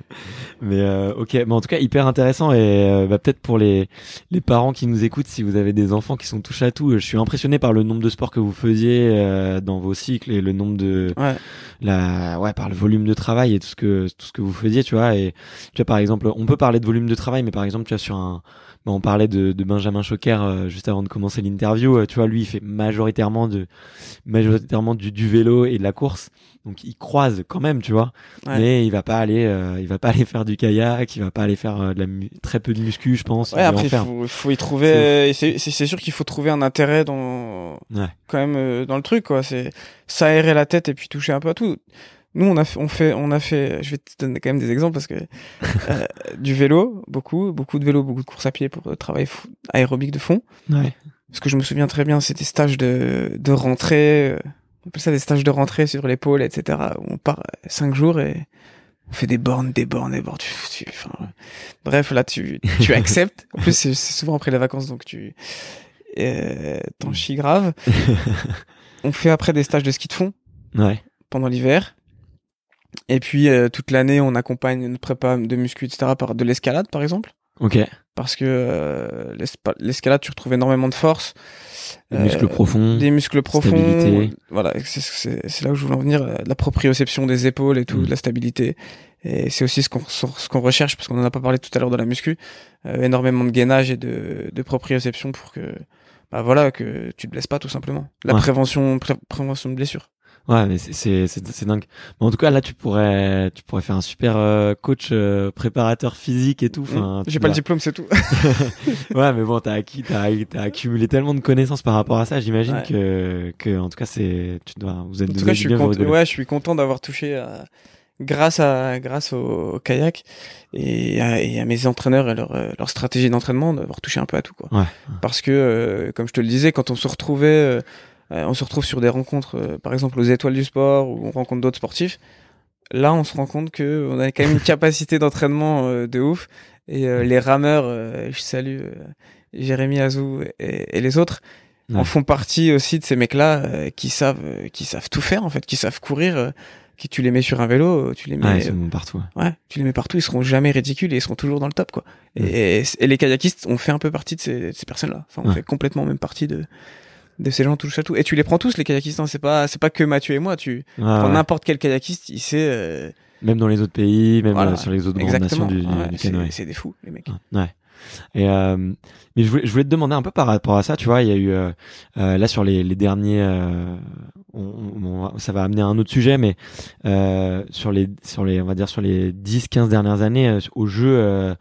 Mais euh, ok, mais en tout cas hyper intéressant et euh, bah, peut-être pour les les parents qui nous écoutent, si vous avez des enfants qui sont touchés à tout, je suis impressionné par le nombre de sports que vous faisiez euh, dans vos cycles et le nombre de ouais. la ouais par le volume de travail et tout ce que tout ce que vous faisiez, tu vois. Et tu vois par exemple, on peut parler de volume de travail, mais par exemple tu vois sur un bah, on parlait de, de Benjamin Choquer euh, juste avant de commencer l'interview. Euh, tu vois, lui, il fait majoritairement de majoritairement du, du, vélo et de la course. Donc, il croise quand même, tu vois. Ouais. Mais il va pas aller, euh, il va pas aller faire du kayak. Il va pas aller faire de la très peu de muscu, je pense. Ouais, après, il faut, faut, y trouver. C'est sûr qu'il faut trouver un intérêt dans ouais. quand même dans le truc, quoi. C'est s'aérer la tête et puis toucher un peu à tout nous on a fait, on fait on a fait je vais te donner quand même des exemples parce que euh, du vélo beaucoup beaucoup de vélo beaucoup de course à pied pour euh, travail aérobique de fond ouais. parce que je me souviens très bien c'était stage de de rentrée euh, on appelle ça des stages de rentrée sur l'épaule, etc. Où on part euh, cinq jours et on fait des bornes, des bornes, des bornes. Tu, tu, enfin, bref, là, tu, tu acceptes. En plus, c'est souvent après les vacances, donc tu euh, t'en chies grave. on fait après des stages de ski de fond Ouais. pendant l'hiver. Et puis euh, toute l'année, on accompagne notre prépa de muscu, etc. par de l'escalade, par exemple. Ok. Parce que euh, l'escalade, tu retrouves énormément de force. Des Euh, muscles profonds. des muscles profonds. stabilité. Voilà, c'est- là où je voulais en venir. euh, La proprioception des épaules et tout, Mm. la stabilité. Et c'est aussi ce qu'on ce qu'on recherche, parce qu'on en a pas parlé tout à l'heure de la muscu. Euh, énormément de gainage et de, de proprioception pour que, bah voilà, que tu te blesses pas tout simplement. La Ouais. prévention, pré- prévention de blessure. Ouais, mais c'est c'est c'est dingue. Mais en tout cas, là, tu pourrais tu pourrais faire un super euh, coach euh, préparateur physique et tout. Enfin, Mm. J'ai pas le diplôme, c'est tout. ouais, mais bon, t'as acquis, t'as t'as accumulé tellement de connaissances par rapport à ça. J'imagine Ouais. que que en tout cas, c'est tu dois vous êtes En tout cas, je suis bien content. Ouais, je suis content d'avoir touché à, grâce à grâce au, au kayak et à, et à mes entraîneurs et leur euh, leur stratégie d'entraînement d'avoir touché un peu à tout quoi. Ouais. Parce que euh, comme je te le disais, quand on se retrouvait, euh, euh, on se retrouve sur des rencontres, euh, par exemple aux Étoiles du Sport où on rencontre d'autres sportifs. Là, on se rend compte que on a quand même une capacité d'entraînement euh, de ouf. Et euh, les rameurs, euh, je salue euh, Jérémy Azou et, et les autres, Ouais. en font partie aussi de ces mecs-là euh, qui savent, euh, qui savent tout faire en fait, qui savent courir. euh, qui tu les mets sur un vélo, tu les mets, ils sont partout. ouais. tu les mets partout, ils seront jamais ridicules et ils seront toujours dans le top quoi. Et, et les kayakistes, on fait un peu partie de ces, de ces personnes-là. Enfin, on Ouais. fait complètement même partie de de ces gens touche à tout. Et tu les prends tous les kayakistes. hein. C'est pas c'est pas que Mathieu et moi. Tu Ouais, prends ouais. n'importe quel kayakiste, il sait. euh, Même dans les autres pays, même Voilà. euh, sur les autres grandes nations du, du, Ouais, du c'est- des fous les mecs. Ouais. Et euh, mais je voulais, je voulais te demander un peu par rapport à ça. Tu vois, il y a eu euh, euh, là sur les, les derniers, euh, on, on- ça va amener à un autre sujet, mais euh, sur les sur les on va dire sur les 10-15 dernières années au jeu.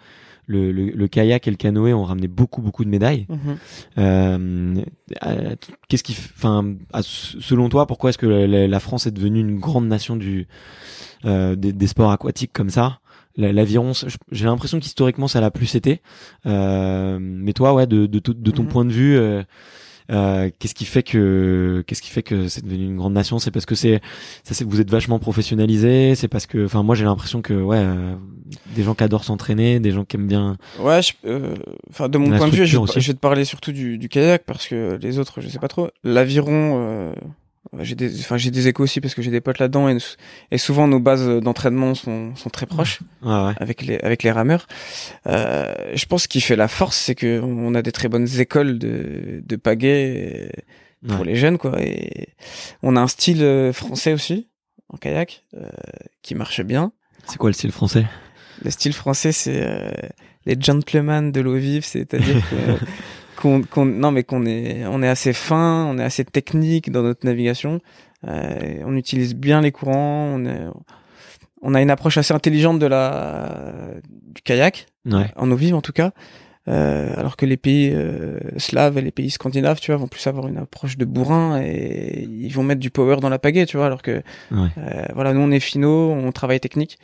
Euh, le, le, le kayak et le canoë ont ramené beaucoup beaucoup de médailles. Mhm. Euh, euh, Qu'est-ce qui, enfin, selon toi, pourquoi est-ce que la, la France est devenue une grande nation du euh, des, des sports aquatiques comme ça? La- L'aviron, j'ai l'impression qu'historiquement ça l'a plus été. Euh, mais toi, ouais, de, de, de ton Mhm. point de vue. Euh, euh, qu'est-ce qui fait que qu'est-ce qui fait que c'est devenu une grande nation? C'est parce que c'est ça, c'est vous êtes vachement professionnalisé. C'est parce que, enfin, moi j'ai l'impression que ouais, euh, des gens qui adorent s'entraîner, des gens qui aiment bien. Ouais, euh, enfin de mon point de vue, je, structure vais te- aussi. je vais te parler surtout du, du kayak parce que les autres, je sais pas trop. L'aviron, euh, j'ai des, enfin j'ai des échos aussi parce que j'ai des potes là-dedans et, et souvent nos bases d'entraînement sont, sont très proches Ouais, ouais. avec les avec les rameurs. Euh, je pense qu'il fait la force, c'est que on a des très bonnes écoles de de pagaie pour Ouais. les jeunes quoi et on a un style euh, français aussi en kayak euh, qui marche bien. C'est quoi le style français? Le style français, c'est euh, les gentlemen de l'eau vive, c'est-à-dire que- qu'on, qu'on, non mais qu'on est, on est assez fin, on est assez technique dans notre navigation. Euh, on utilise bien les courants, on, est, on a une approche assez intelligente de la du kayak Ouais. en eau vive en tout cas. Euh, alors que les pays euh, slaves et les pays scandinaves, tu vois, vont plus avoir une approche de bourrin et ils vont mettre du power dans la pagaie, tu vois, alors que Ouais. euh, voilà, nous on est finaux, on travaille technique.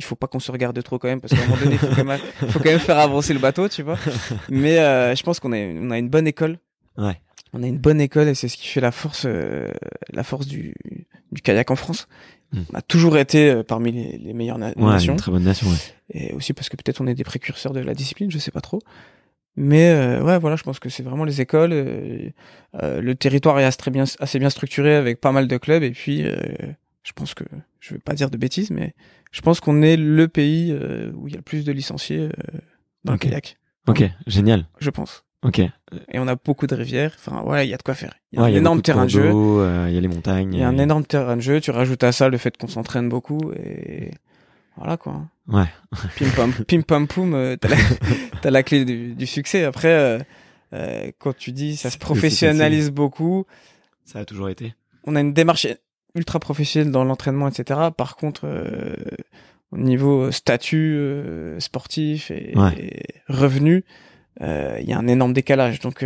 Il faut pas qu'on se regarde trop quand même parce qu'à un moment donné, il faut quand même, faut quand même faire avancer le bateau, tu vois. Mais euh, je pense qu'on a, on a une bonne école. Ouais. On a une bonne école et c'est ce qui fait la force, euh, la force du, du kayak en France. Mm. On a toujours été euh, parmi les, les meilleures na- Ouais, nations une très bonne nation. Ouais. et aussi parce que peut-être on est des précurseurs de la discipline, je sais pas trop. Mais euh, ouais, voilà, je pense que c'est vraiment les écoles. euh, euh, le territoire est assez très bien, assez bien structuré avec pas mal de clubs. Et puis, je pense que, je vais pas dire de bêtises, mais je pense qu'on est le pays euh, où il y a le plus de licenciés euh, dans le kayak. Ok, génial. Je pense. Ok. Et on a beaucoup de rivières. Enfin, ouais, il y a de quoi faire. Il y a Ouais, un il y a énorme terrain de jeu. euh, Il y a les montagnes. Il y a un énorme terrain de jeu. Tu rajoutes à ça le fait qu'on s'entraîne beaucoup et voilà quoi. Ouais. Pim pam, pim pam poum, t'as la, la clé du, du succès. Après, euh, euh, quand tu dis ça se professionnalise beaucoup, Ça a toujours été. on a une démarche ultra professionnelle dans l'entraînement, etc. Par contre, euh, au niveau statut euh, sportif et, Ouais. et revenu, euh, il y a un énorme décalage. Donc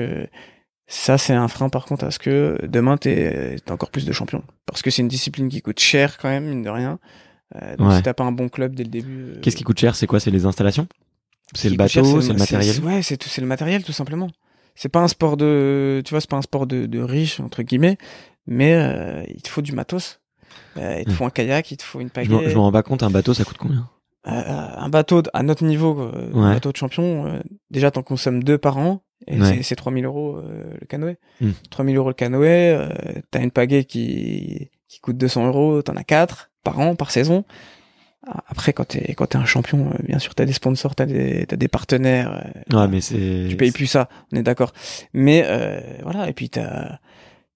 ça, c'est un frein par contre à ce que demain t'es t'as encore plus de champions, parce que c'est une discipline qui coûte cher quand même, mine de rien. Donc Ouais. si t'as pas un bon club dès le début, Qu'est-ce qui coûte cher? C'est quoi? C'est les installations? C'est le bateau C'est le matériel? Ouais, c'est tout, c'est le matériel tout simplement. c'est pas un sport de, tu vois, c'est pas un sport de, de riche entre guillemets, mais euh, il te faut du matos. Euh, il te Mm. faut un kayak, il te faut une pagaie. je me rends pas compte, un bateau, ça coûte combien? Euh, un bateau à notre niveau, un bateau de champion, déjà t'en consommes deux par an et Ouais. c'est- c'est 3000 euros euh, le canoë. Mm. 3000 euros le canoë, t'as une pagaie qui, qui coûte 200 euros, t'en as quatre par an, par saison. Ah, Après, quand t'es quand t'es un champion, bien sûr, t'as des sponsors, t'as des t'as des partenaires. euh, Ouais, mais c'est. tu payes plus ça, on est d'accord. Mais euh, voilà, et puis t'as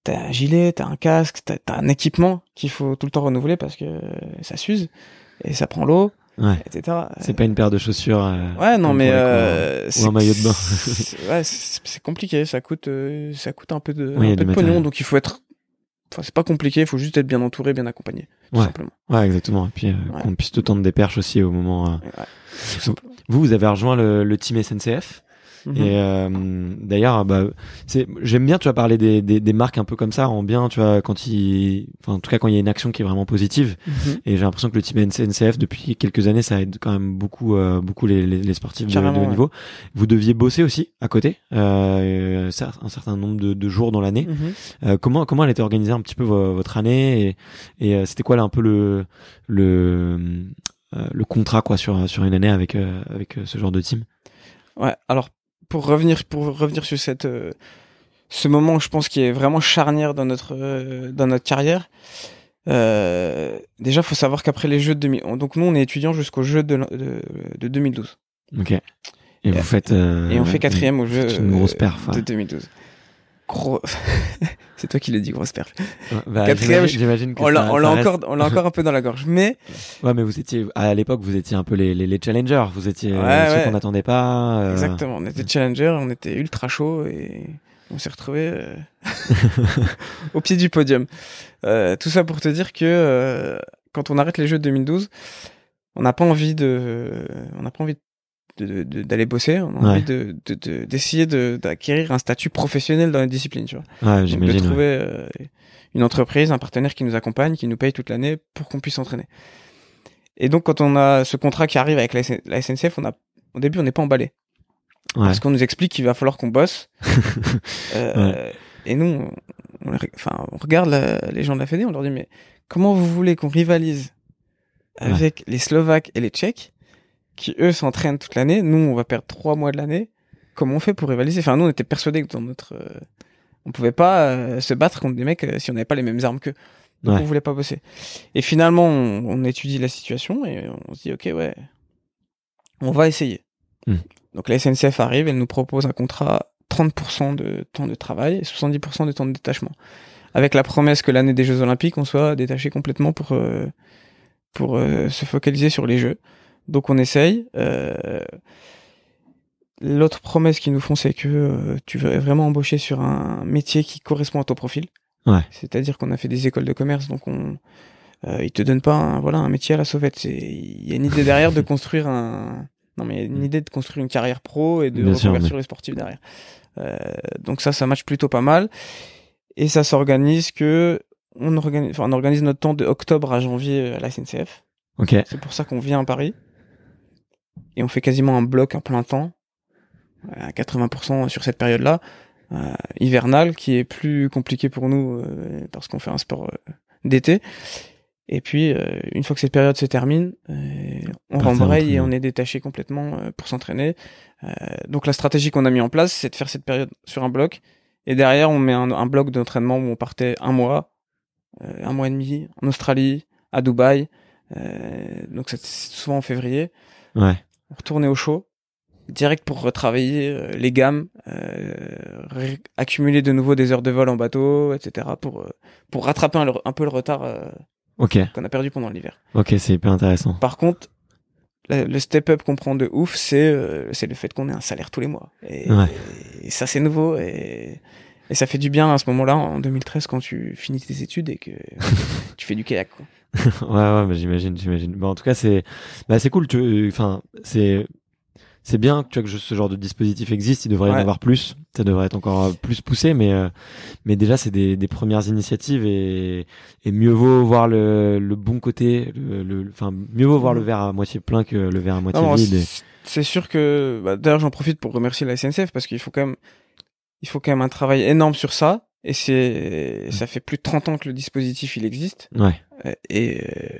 t'as un gilet, t'as un casque, t'as as un équipement qu'il faut tout le temps renouveler parce que ça s'use et ça prend l'eau, Ouais. etc. C'est pas une paire de chaussures. euh, Ouais, non, mais euh, c'est- un maillot de bain. c'est- ouais, c'est compliqué, ça coûte, euh, ça coûte un peu de, Oui, un peu de pognon, donc il faut être, enfin c'est pas compliqué, il faut juste être bien entouré, bien accompagné, tout Ouais. simplement. Ouais, exactement. Et puis, Ouais. qu'on puisse te tendre des perches aussi au moment. Vous, vous, vous avez rejoint le, le team SNCF. Mhm. Et euh, d'ailleurs, bah, c'est, j'aime bien, tu vas parler des, des, des marques un peu comme ça, en bien, tu vois, quand il, enfin, en tout cas, quand il y a une action qui est vraiment positive. Mhm. Et j'ai l'impression que le team SNCF, depuis quelques années, ça aide quand même beaucoup, euh, beaucoup les, les, les sportifs de, de haut ouais. niveau. Vous deviez bosser aussi à côté, euh, cer- un certain nombre de, de jours dans l'année. Mhm. Euh, comment comment elle était organisée un petit peu vo- votre année et, et euh, c'était quoi là un peu le le euh, le contrat quoi sur sur une année avec euh, avec euh, ce genre de team? Ouais, alors pour revenir pour revenir sur cette euh, ce moment, je pense qui est vraiment charnière dans notre euh, dans notre carrière. Euh, déjà, faut savoir qu'après les Jeux de 2000, donc nous on est étudiants jusqu'aux Jeux de, de, de 2012 Ok. Et vous faites euh, et on fait quatrième aux Jeux faites une grosse perf. de 2012. Gros, c'est toi qui l'as dit, grosse perf. Bah, quatrième, j'imagine- que On l'a reste- encore on l'a encore un peu dans la gorge, mais Ouais, mais vous étiez à l'époque, vous étiez un peu les les, les challengers. Vous étiez euh, ceux ouais. qu'on n'attendait pas. euh, exactement, on était challenger, on était ultra chaud et on s'est retrouvé euh, au pied du podium. Tout ça pour te dire que quand on arrête les Jeux de 2012, on n'a pas envie de, on n'a pas envie de- de- d'aller bosser, on a Ouais. envie de de- de- d'essayer de, d'acquérir un statut professionnel dans la discipline, tu vois. Ouais, Donc de ouais. trouver euh, une entreprise, un partenaire qui nous accompagne, qui nous paye toute l'année pour qu'on puisse s'entraîner. Et donc quand on a ce contrat qui arrive avec la, SN la SNCF, on a au début on n'est pas emballé Ouais. parce qu'on nous explique qu'il va falloir qu'on bosse. Euh, Et nous, on, enfin, regarde la- les gens de la Fédé, on leur dit mais comment vous voulez qu'on rivalise avec les Slovaques et les Tchèques qui eux s'entraînent toute l'année, nous on va perdre trois mois de l'année. Comment on fait pour rivaliser? Enfin nous on était persuadés que dans notre, euh, on pouvait pas euh, se battre contre des mecs euh, si on n'avait pas les mêmes armes qu'eux. Donc Ouais. on voulait pas bosser. Et finalement on, on étudie la situation et on se dit ok ouais, on va essayer. Hmm. Donc la SNCF arrive, elle nous propose un contrat 30% de temps de travail et 70% de temps de détachement. Avec la promesse que l'année des Jeux Olympiques, on soit détaché complètement pour, euh, pour se focaliser sur les Jeux. Donc on essaye. Euh, L'autre promesse qu'ils nous font, c'est que euh, tu veux vraiment embaucher sur un métier qui correspond à ton profil. Ouais. C'est-à-dire qu'on a fait des écoles de commerce, donc on, euh, ils te donnent pas un, voilà, un métier à la sauvette. C'est- Il y a une idée derrière de construire un, non mais il y a une idée de construire une carrière pro et de Bien sûr, reconvertir les sportifs derrière. Euh, donc ça, ça match plutôt pas mal. Et ça s'organise que on organise, enfin, on organise notre temps de octobre à janvier à la SNCF. Ok. C'est pour ça qu'on vient à Paris. Et on fait quasiment un bloc à plein temps, à 80% sur cette période-là, euh, hivernale, qui est plus compliqué pour nous euh, parce qu'on fait un sport euh, d'été. Et puis, une fois que cette période se termine, on rembraye et on est détaché complètement pour s'entraîner. Donc la stratégie qu'on a mis en place, c'est de faire cette période sur un bloc. Et derrière, on met un, un bloc d'entraînement où on partait un mois, un mois et demi en Australie, à Dubaï. Donc c'est souvent en février. Ouais. On retournait au chaud, direct pour retravailler euh, les gammes, euh, accumuler de nouveau des heures de vol en bateau, etc. pour euh, pour rattraper un, un peu le retard euh, Ok. qu'on a perdu pendant l'hiver. Ok, c'est hyper intéressant. Par contre, le, le step-up qu'on prend de ouf, c'est euh, c'est le fait qu'on ait un salaire tous les mois. Et, Ouais. et ça c'est nouveau et et ça fait du bien à ce moment-là en 2013 quand tu finis tes études et que tu fais du kayak. Quoi. ouais, ouais, bah, j'imagine, j'imagine. Bah, en tout cas, c'est, bah, c'est cool. Tu, enfin, c'est, c'est bien tu vois, que ce genre de dispositif existe. Il devrait y en avoir plus. Ça devrait être encore euh, plus poussé, mais, euh, mais déjà, c'est des, des premières initiatives et, et mieux vaut voir le, le bon côté, le, le- enfin, mieux vaut voir le verre à moitié plein que le verre à moitié Non, vide. C'est sûr que, bah, d'ailleurs, j'en profite pour remercier la SNCF parce qu'il faut quand même, il faut quand même un travail énorme sur ça. Et c'est, ça fait plus de 30 ans que le dispositif il existe. Ouais. Euh, Et, euh,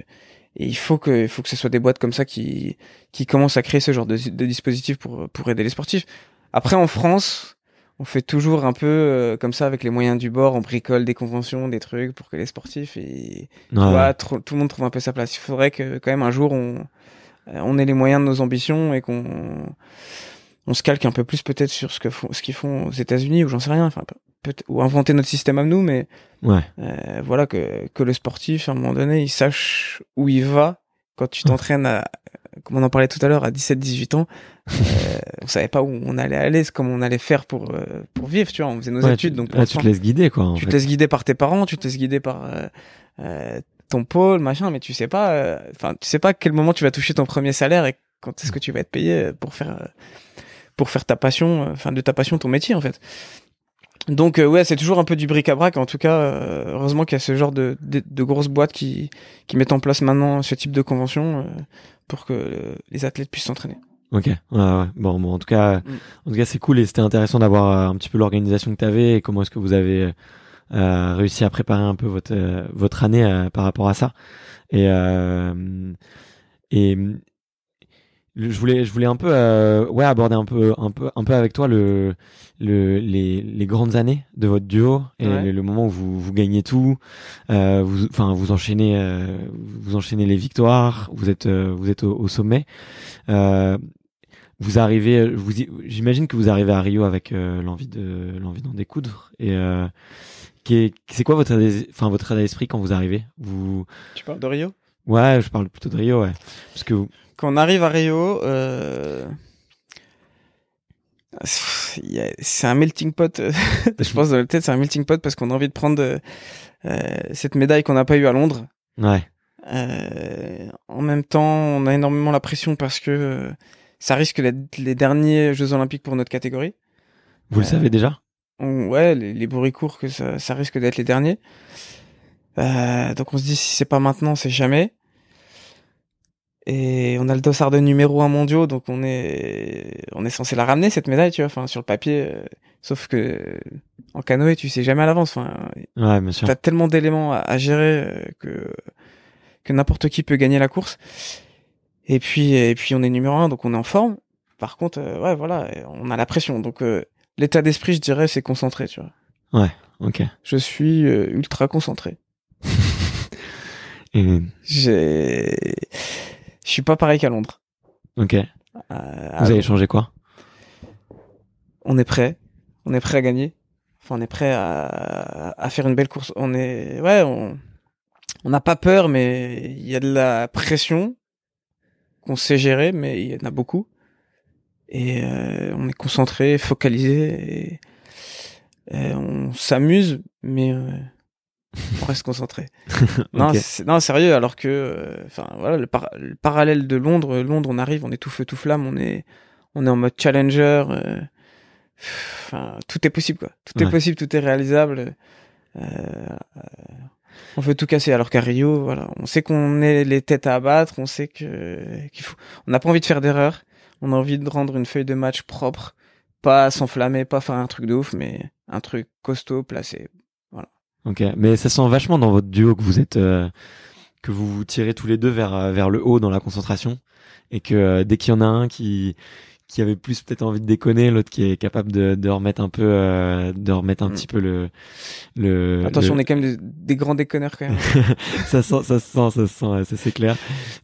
et il faut que, il faut que ce soit des boîtes comme ça qui, qui commencent à créer ce genre de, de dispositif pour, pour aider les sportifs. Après, en France, on fait toujours un peu euh, comme ça avec les moyens du bord, on bricole des conventions, des trucs pour que les sportifs et Ouais, vois, tout le monde trouve un peu sa place. Il faudrait que quand même un jour on, euh, on ait les moyens de nos ambitions et qu'on on se calque un peu plus peut-être sur ce que font, ce qu'ils font aux États-Unis ou j'en sais rien. Enfin, ou inventer notre système à nous, mais ouais. euh, voilà que que le sportif à un moment donné il sache où il va quand tu t'entraînes à comme on en parlait tout à l'heure à 17 18 ans euh, on savait pas où on allait aller c'est comme on allait faire pour euh, pour vivre tu vois on faisait nos Ouais, études tu- donc là, tu te laisses guider, quoi. Tu fait. te laisses guider par tes parents tu te laisses guider par euh, euh, ton pôle machin mais tu sais pas euh, enfin tu sais pas à quel moment tu vas toucher ton premier salaire et quand est-ce que tu vas être payé pour faire euh, pour faire ta passion enfin de ta passion ton métier en fait donc euh, ouais, c'est toujours un peu du bric-à-brac. En tout cas, euh, heureusement qu'il y a ce genre de, de, de grosses boîtes qui, qui mettent en place maintenant ce type de convention euh, pour que euh, les athlètes puissent s'entraîner. Ok. Ouais, ouais. Bon, bon, en tout cas, Mm. en tout cas, c'est cool et c'était intéressant d'avoir euh, un petit peu l'organisation que tu avais et comment est-ce que vous avez euh, réussi à préparer un peu votre euh, votre année euh, par rapport à ça. Et euh, et je voulais je voulais un peu euh, ouais aborder un peu un peu un peu avec toi le le les les grandes années de votre duo et Ouais. le, le moment où vous vous gagnez tout euh, vous enfin vous enchaînez euh, vous enchaînez les victoires vous êtes euh, vous êtes au, au sommet. Euh, vous arrivez vous j'imagine que vous arrivez à Rio avec euh, l'envie de l'envie d'en découdre et euh, c'est quoi votre enfin votre état d'esprit quand vous arrivez? Vous Tu parles de Rio? Ouais je parle plutôt de Rio ouais. Parce que vous- Quand on arrive à Rio, euh... c'est un melting pot. Je pense dans la tête, c'est un melting pot parce qu'on a envie de prendre euh, cette médaille qu'on n'a pas eue à Londres. ouais Euh, en même temps, on a énormément la pression parce que ça risque d'être les derniers Jeux Olympiques pour notre catégorie. vous le savez déjà? On- ouais, les, les bruits courts que ça, ça risque d'être les derniers. Donc on se dit si c'est pas maintenant, c'est jamais. Et on a le dossard de numéro un mondiaux, donc on est on est censé la ramener cette médaille, tu vois. Enfin sur le papier, euh, sauf que en canoë, tu sais jamais à l'avance. Enfin, ouais bien sûr T'as tellement d'éléments à, à gérer euh, que que n'importe qui peut gagner la course. Et puis et puis on est numéro un, donc on est en forme. Par contre, euh, ouais, voilà, on a la pression. Donc euh, l'état d'esprit, je dirais, c'est concentré, tu vois. ok Je suis euh, ultra concentré. et J'ai, je suis pas pareil qu'à Londres. ok Euh, vous avez changé quoi? on est prêt, on est prêt à gagner. Enfin, on est prêt à, à faire une belle course. On est, ouais, on, on n'a pas peur, mais il y a de la pression qu'on sait gérer, mais il y en a beaucoup. Et euh, on est concentré, focalisé, et, et on s'amuse, mais euh, on reste concentré. Non, non, sérieux. Alors que, euh, enfin, voilà, le, par- le parallèle de Londres. Londres, on arrive, on est tout feu tout flamme, on est, on est en mode challenger. euh, Enfin, tout est possible, quoi. Tout Ouais. est possible, tout est réalisable. Euh, euh, on veut tout casser. Alors qu'à Rio, voilà, on sait qu'on est les têtes à abattre, on sait que qu'il faut. On n'a pas envie de faire d'erreur. On a envie de rendre une feuille de match propre, pas s'enflammer, pas faire un truc de ouf, mais un truc costaud, placé. Ok, mais ça sent vachement dans votre duo que vous êtes, euh, que vous vous tirez tous les deux vers euh, vers le haut dans la concentration, et que euh, dès qu'il y en a un qui qui avait plus peut-être envie de déconner, l'autre qui est capable de, de remettre un peu, euh, de remettre un Mm. petit peu le le. Attention, le- on est quand même des, des grands déconneurs quand même. ça sent, ça se sent, ça se sent, ça c'est clair.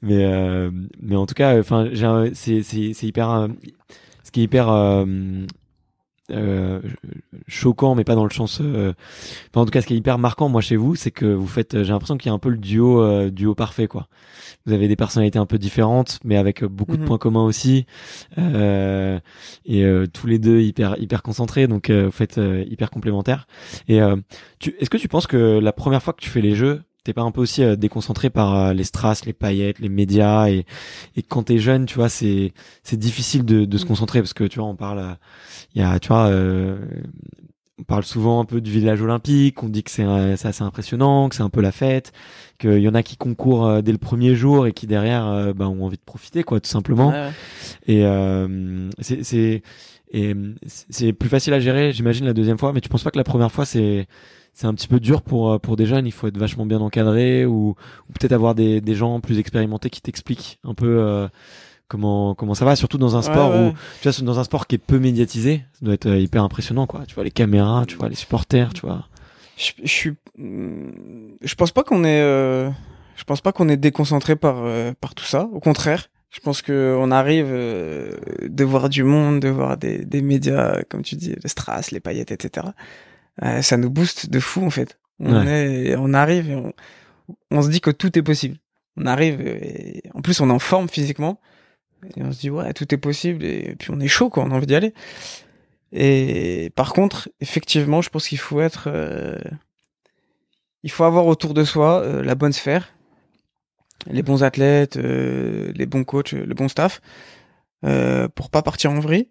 Mais euh, mais en tout cas, enfin, c'est c'est c'est hyper, euh, ce qui est hyper euh, euh, choquant, mais pas dans le sens. euh, enfin, en tout cas, ce qui est hyper marquant, moi, chez vous, c'est que vous faites. J'ai l'impression qu'il y a un peu le duo, euh, duo parfait, quoi. Vous avez des personnalités un peu différentes, mais avec euh, beaucoup de Mhm. points communs aussi, euh, et euh, tous les deux hyper hyper concentrés, donc euh, vous faites euh, hyper complémentaires. Et euh, tu, est-ce que tu penses que la première fois que tu fais les jeux, t'es pas un peu aussi euh, déconcentré par euh, les strass, les paillettes, les médias et et quand t'es jeune, tu vois, c'est c'est difficile de, de se concentrer parce que tu vois, on parle, euh, il y a, tu vois, euh, on parle souvent un peu du village olympique, on dit que c'est c'est assez impressionnant, que c'est un peu la fête, qu'il y en a qui concourent dès le premier jour et qui derrière bah, ont envie de profiter, quoi, tout simplement. Ouais. Et euh, c'est c'est et c'est plus facile à gérer, j'imagine, la deuxième fois. Mais tu penses pas que la première fois c'est c'est un petit peu dur pour euh, pour des jeunes. Il faut être vachement bien encadré ou, ou peut-être avoir des des gens plus expérimentés qui t'expliquent un peu. euh, Comment, comment ça va surtout dans un sport Ouais, ouais. où tu vois dans un sport qui est peu médiatisé ça doit être euh, hyper impressionnant quoi tu vois les caméras tu vois les supporters tu vois je, je suis hmm, je pense pas qu'on est euh, je pense pas qu'on est déconcentré par euh, par tout ça au contraire je pense que on arrive euh, de voir du monde de voir des, des médias comme tu dis les strass les paillettes etc Euh, ça nous booste de fou en fait. On est on arrive et on, on se dit que tout est possible. On arrive et en plus on est en forme physiquement. Et on se dit ouais tout est possible et puis on est chaud quoi. On a envie d'y aller. Et par contre, effectivement, je pense qu'il faut être, euh, il faut avoir autour de soi euh, la bonne sphère, les bons athlètes, euh, les bons coachs, le bon staff, euh, pour pas partir en vrille.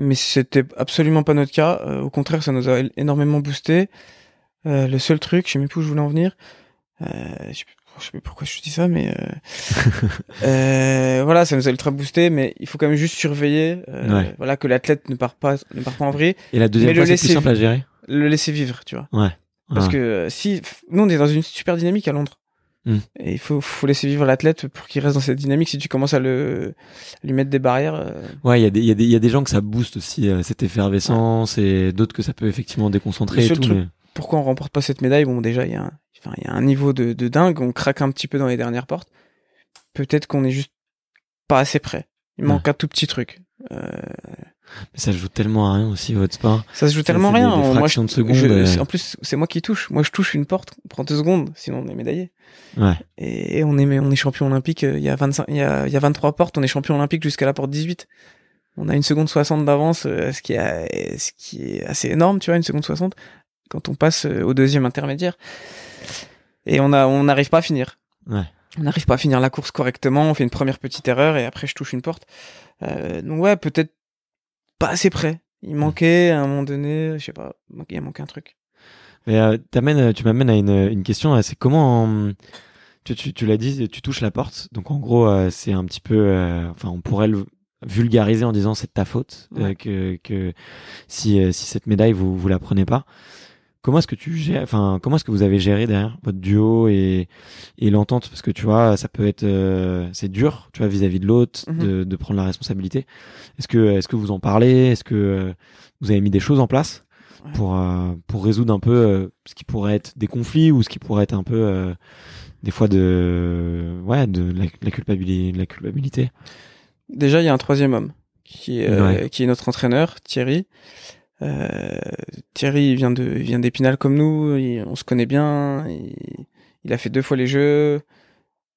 Mais c'était absolument pas notre cas. Euh, au contraire, ça nous a énormément boosté. Euh, le seul truc, je sais même plus où je voulais en venir. Euh, je sais plus- je sais plus pourquoi je dis ça, mais euh, euh, voilà, ça nous a ultra boosté. Mais il faut quand même juste surveiller, euh, Ouais. voilà, que l'athlète ne part pas, ne part pas en vrille et la deuxième fois c'est plus simple à gérer? le laisser vivre, tu vois. Parce Ah. que si nous on est dans une super dynamique à Londres. Hmm. Et il faut, faut laisser vivre l'athlète pour qu'il reste dans cette dynamique. Si tu commences à le à lui mettre des barrières, euh, Ouais, il y a des, y a des, il y a des gens que ça booste aussi euh, cette effervescence et d'autres que ça peut effectivement déconcentrer Le et seul tout. truc- mais- pourquoi on remporte pas cette médaille Bon, déjà il y a, un, y a un niveau de, de dingue. On craque un petit peu dans les dernières portes. Peut-être qu'on est juste pas assez près. Il manque un tout petit truc. Euh, mais ça joue tellement à rien aussi votre sport. ça se joue tellement c'est des- rien. des Moi, je- de seconde, je- euh. En plus, c'est moi qui touche. Moi, je touche une porte, on prend deux secondes, sinon on est médaillé. Ouais. Et on est, on est champion olympique. euh, Il y a 25, il y a, il y a 23 portes. On est champion olympique jusqu'à la porte 18. On a une seconde 60 d'avance, euh, ce qui est, ce qui est assez énorme, tu vois, une seconde 60 quand on passe euh, au deuxième intermédiaire. Et on a, on n'arrive pas à finir. Ouais. On n'arrive pas à finir la course correctement. On fait une première petite erreur et après je touche une porte. Euh, donc ouais, peut-être pas assez près. Il manquait à un moment donné, je sais pas, il a manqué un truc. Mais euh, t'amènes- tu m'amènes à une, une question. euh, C'est comment euh, tu, tu, tu l'as dit, tu touches la porte. Donc en gros, euh, c'est un petit peu. euh, enfin, on pourrait le vulgariser en disant c'est de ta faute euh, Ouais. que que si euh, si cette médaille vous vous la prenez pas. Comment est-ce que tu gères Enfin, comment est-ce que vous avez géré derrière votre duo et et l'entente? Parce que tu vois, ça peut être euh, c'est dur, tu vois, vis-à-vis de l'autre, Mhm. de, de prendre la responsabilité. Est-ce que est-ce que vous en parlez? Est-ce que euh, vous avez mis des choses en place Ouais. pour euh, pour résoudre un peu euh, ce qui pourrait être des conflits ou ce qui pourrait être un peu euh, des fois de ouais de la, la culpabilité de la culpabilité? Déjà, il y a un troisième homme qui est, euh, Ouais. qui est notre entraîneur, Thierry. Euh, Thierry il vient de il vient d'Épinal comme nous, il- on se connaît bien. Il, il a fait deux fois les jeux.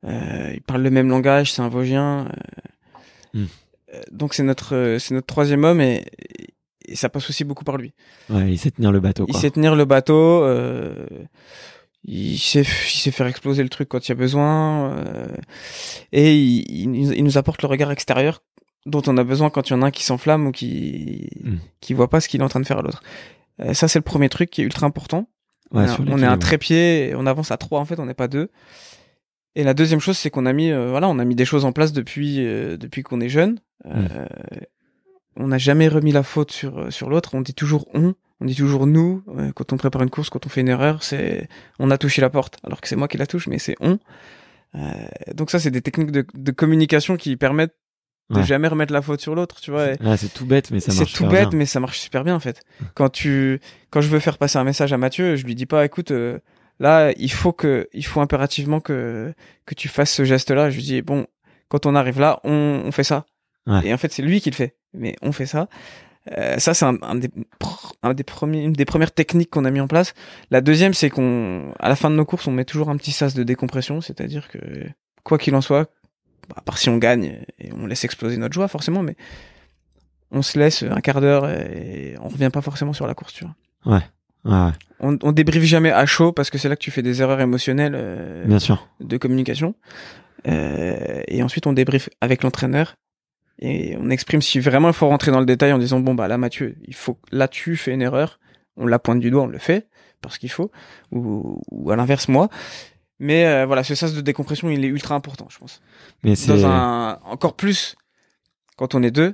Euh, il parle le même langage, c'est un Vosgien. euh, Hmm. euh, donc c'est notre c'est notre troisième homme et, et ça passe aussi beaucoup par lui. ouais il sait tenir le bateau Il sait tenir le bateau. euh, il sait, il sait faire exploser le truc quand il y a besoin. euh, et il nous apporte le regard extérieur dont on a besoin quand il y en a un qui s'enflamme ou qui Mm. qui voit pas ce qu'il est en train de faire à l'autre. Euh, ça c'est le premier truc qui est ultra important. Ouais, on, est, on est un trépied, et on avance à trois en fait, on n'est pas deux. Et la deuxième chose c'est qu'on a mis euh, voilà, on a mis des choses en place depuis euh, depuis qu'on est jeune. Euh, On n'a jamais remis la faute sur sur l'autre. On dit toujours on, on dit toujours nous quand on prépare une course, quand on fait une erreur, c'est on a touché la porte, alors que c'est moi qui la touche, mais c'est on. Euh, donc ça c'est des techniques de, de communication qui permettent de Ouais. jamais remettre la faute sur l'autre, tu vois. Ah, c'est tout bête mais ça c'est marche tout super bête, bien. mais ça marche super bien en fait. Quand tu, quand je veux faire passer un message à Mathieu, je lui dis pas, écoute, euh, là, il faut que, il faut impérativement que que tu fasses ce geste-là. Je lui dis, bon, quand on arrive là, on, on fait ça. Ouais. Et en fait, c'est lui qui le fait, mais on fait ça. Euh, ça, c'est un, un des, un des premiers, une des premières techniques qu'on a mis en place. La deuxième, c'est qu'on, à la fin de nos courses, on met toujours un petit sas de décompression, c'est-à-dire que quoi qu'il en soit, à part si on gagne et on laisse exploser notre joie forcément, mais on se laisse un quart d'heure et on revient pas forcément sur la course, tu vois. Ouais, ouais, On, on débriefe jamais à chaud parce que c'est là que tu fais des erreurs émotionnelles euh, bien sûr. de communication. Euh, et ensuite, on débriefe avec l'entraîneur et on exprime si vraiment il faut rentrer dans le détail en disant bon bah là Mathieu, il faut là tu fais une erreur, on la pointe du doigt, on le fait parce qu'il faut, ou, ou à l'inverse moi. Mais euh, voilà, ce sas de décompression, il est ultra important, je pense. Mais c'est Dans un encore plus quand on est deux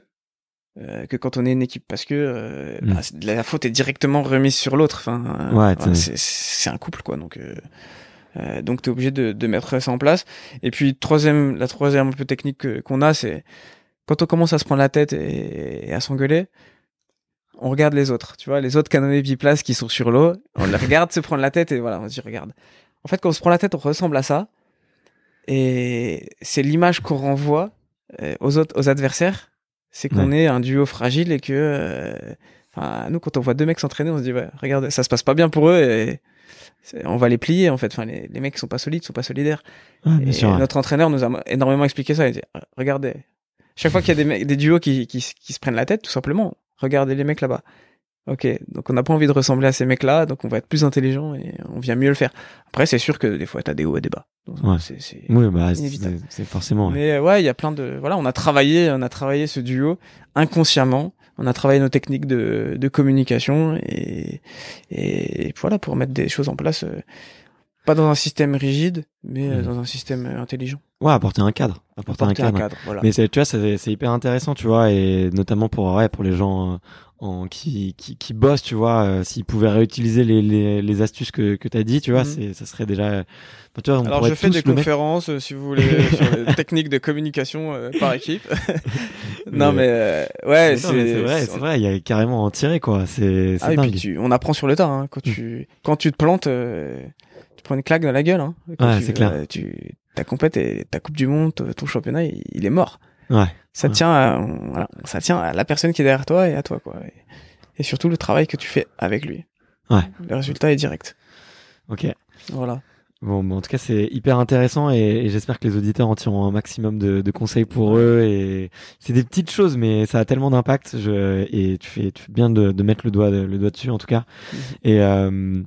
euh, que quand on est une équipe, parce que euh, Mm. bah, la faute est directement remise sur l'autre. Enfin, euh, Ouais, voilà, c'est un couple quoi, donc. Euh, euh, donc t'es obligé de, de mettre ça en place. Et puis troisième, la troisième un peu technique que- qu'on a, c'est quand on commence à se prendre la tête et, et à s'engueuler, on regarde les autres. Tu vois, les autres canoës biplaces qui sont sur l'eau, on les regarde se prendre la tête et voilà, on se dit regarde. En fait, quand on se prend la tête, on ressemble à ça. Et c'est l'image qu'on renvoie euh, aux autres, aux adversaires, c'est qu'on est un duo fragile et que, euh, enfin, nous, quand on voit deux mecs s'entraîner, on se dit ouais, regarde, ça se passe pas bien pour eux et on va les plier en fait. Enfin, les, les mecs sont pas solides, sont pas solidaires. Ouais, bien Et sûr. ouais. notre entraîneur nous a énormément expliqué ça. Il dit, regardez, chaque fois qu'il y a des, mecs- des duos qui, qui se prennent la tête, tout simplement, regardez les mecs là-bas. Ok, donc on n'a pas envie de ressembler à ces mecs-là, donc on va être plus intelligent et on vient mieux le faire. Après, c'est sûr que des fois, t'as des hauts et des bas. Donc, Ouais. c'est- c'est- Oui, bah, c'est forcément. ouais. Mais ouais, il y a plein de voilà, on a travaillé, on a travaillé ce duo inconsciemment. On a travaillé nos techniques de, de communication et, et voilà pour mettre des choses en place, euh, pas dans un système rigide, mais euh, Mhm. dans un système intelligent. Ouais, apporter un cadre. Apporter, Porter un cadre. voilà. Mais tu vois, c'est, c'est hyper intéressant, tu vois, et notamment pour, ouais, pour les gens euh, en, qui, qui, qui bossent, tu vois, euh, s'ils pouvaient réutiliser les, les, les astuces que, que t'as dit, tu vois, Mhm. c'est, ça serait déjà, enfin, tu vois, on Alors je fais des conférences euh, si vous voulez sur les techniques de communication euh, par équipe. non Mais- mais euh, ouais, c'est vrai, c'est vrai, il y a carrément à en tirer, quoi. C'est, Ah, et puis tu, on apprend sur le tas. Hein, quand tu quand tu te plantes, euh, tu prends une claque dans la gueule. Hein, Ouais, tu- c'est clair. euh, tu ta compète et ta coupe du monde, ton championnat, il, il est mort. Ouais. Ça tient, à, voilà, ça tient à la personne qui est derrière toi et à toi quoi. Et, et surtout le travail que tu fais avec lui. Ouais. Le résultat est direct. Ok. Voilà. Bon, en tout cas, c'est hyper intéressant et, et j'espère que les auditeurs en tireront un maximum de, de conseils pour eux. Et c'est des petites choses, mais ça a tellement d'impact. Je, et tu fais, tu fais bien de, de mettre le doigt, le doigt dessus, en tout cas. Et euh,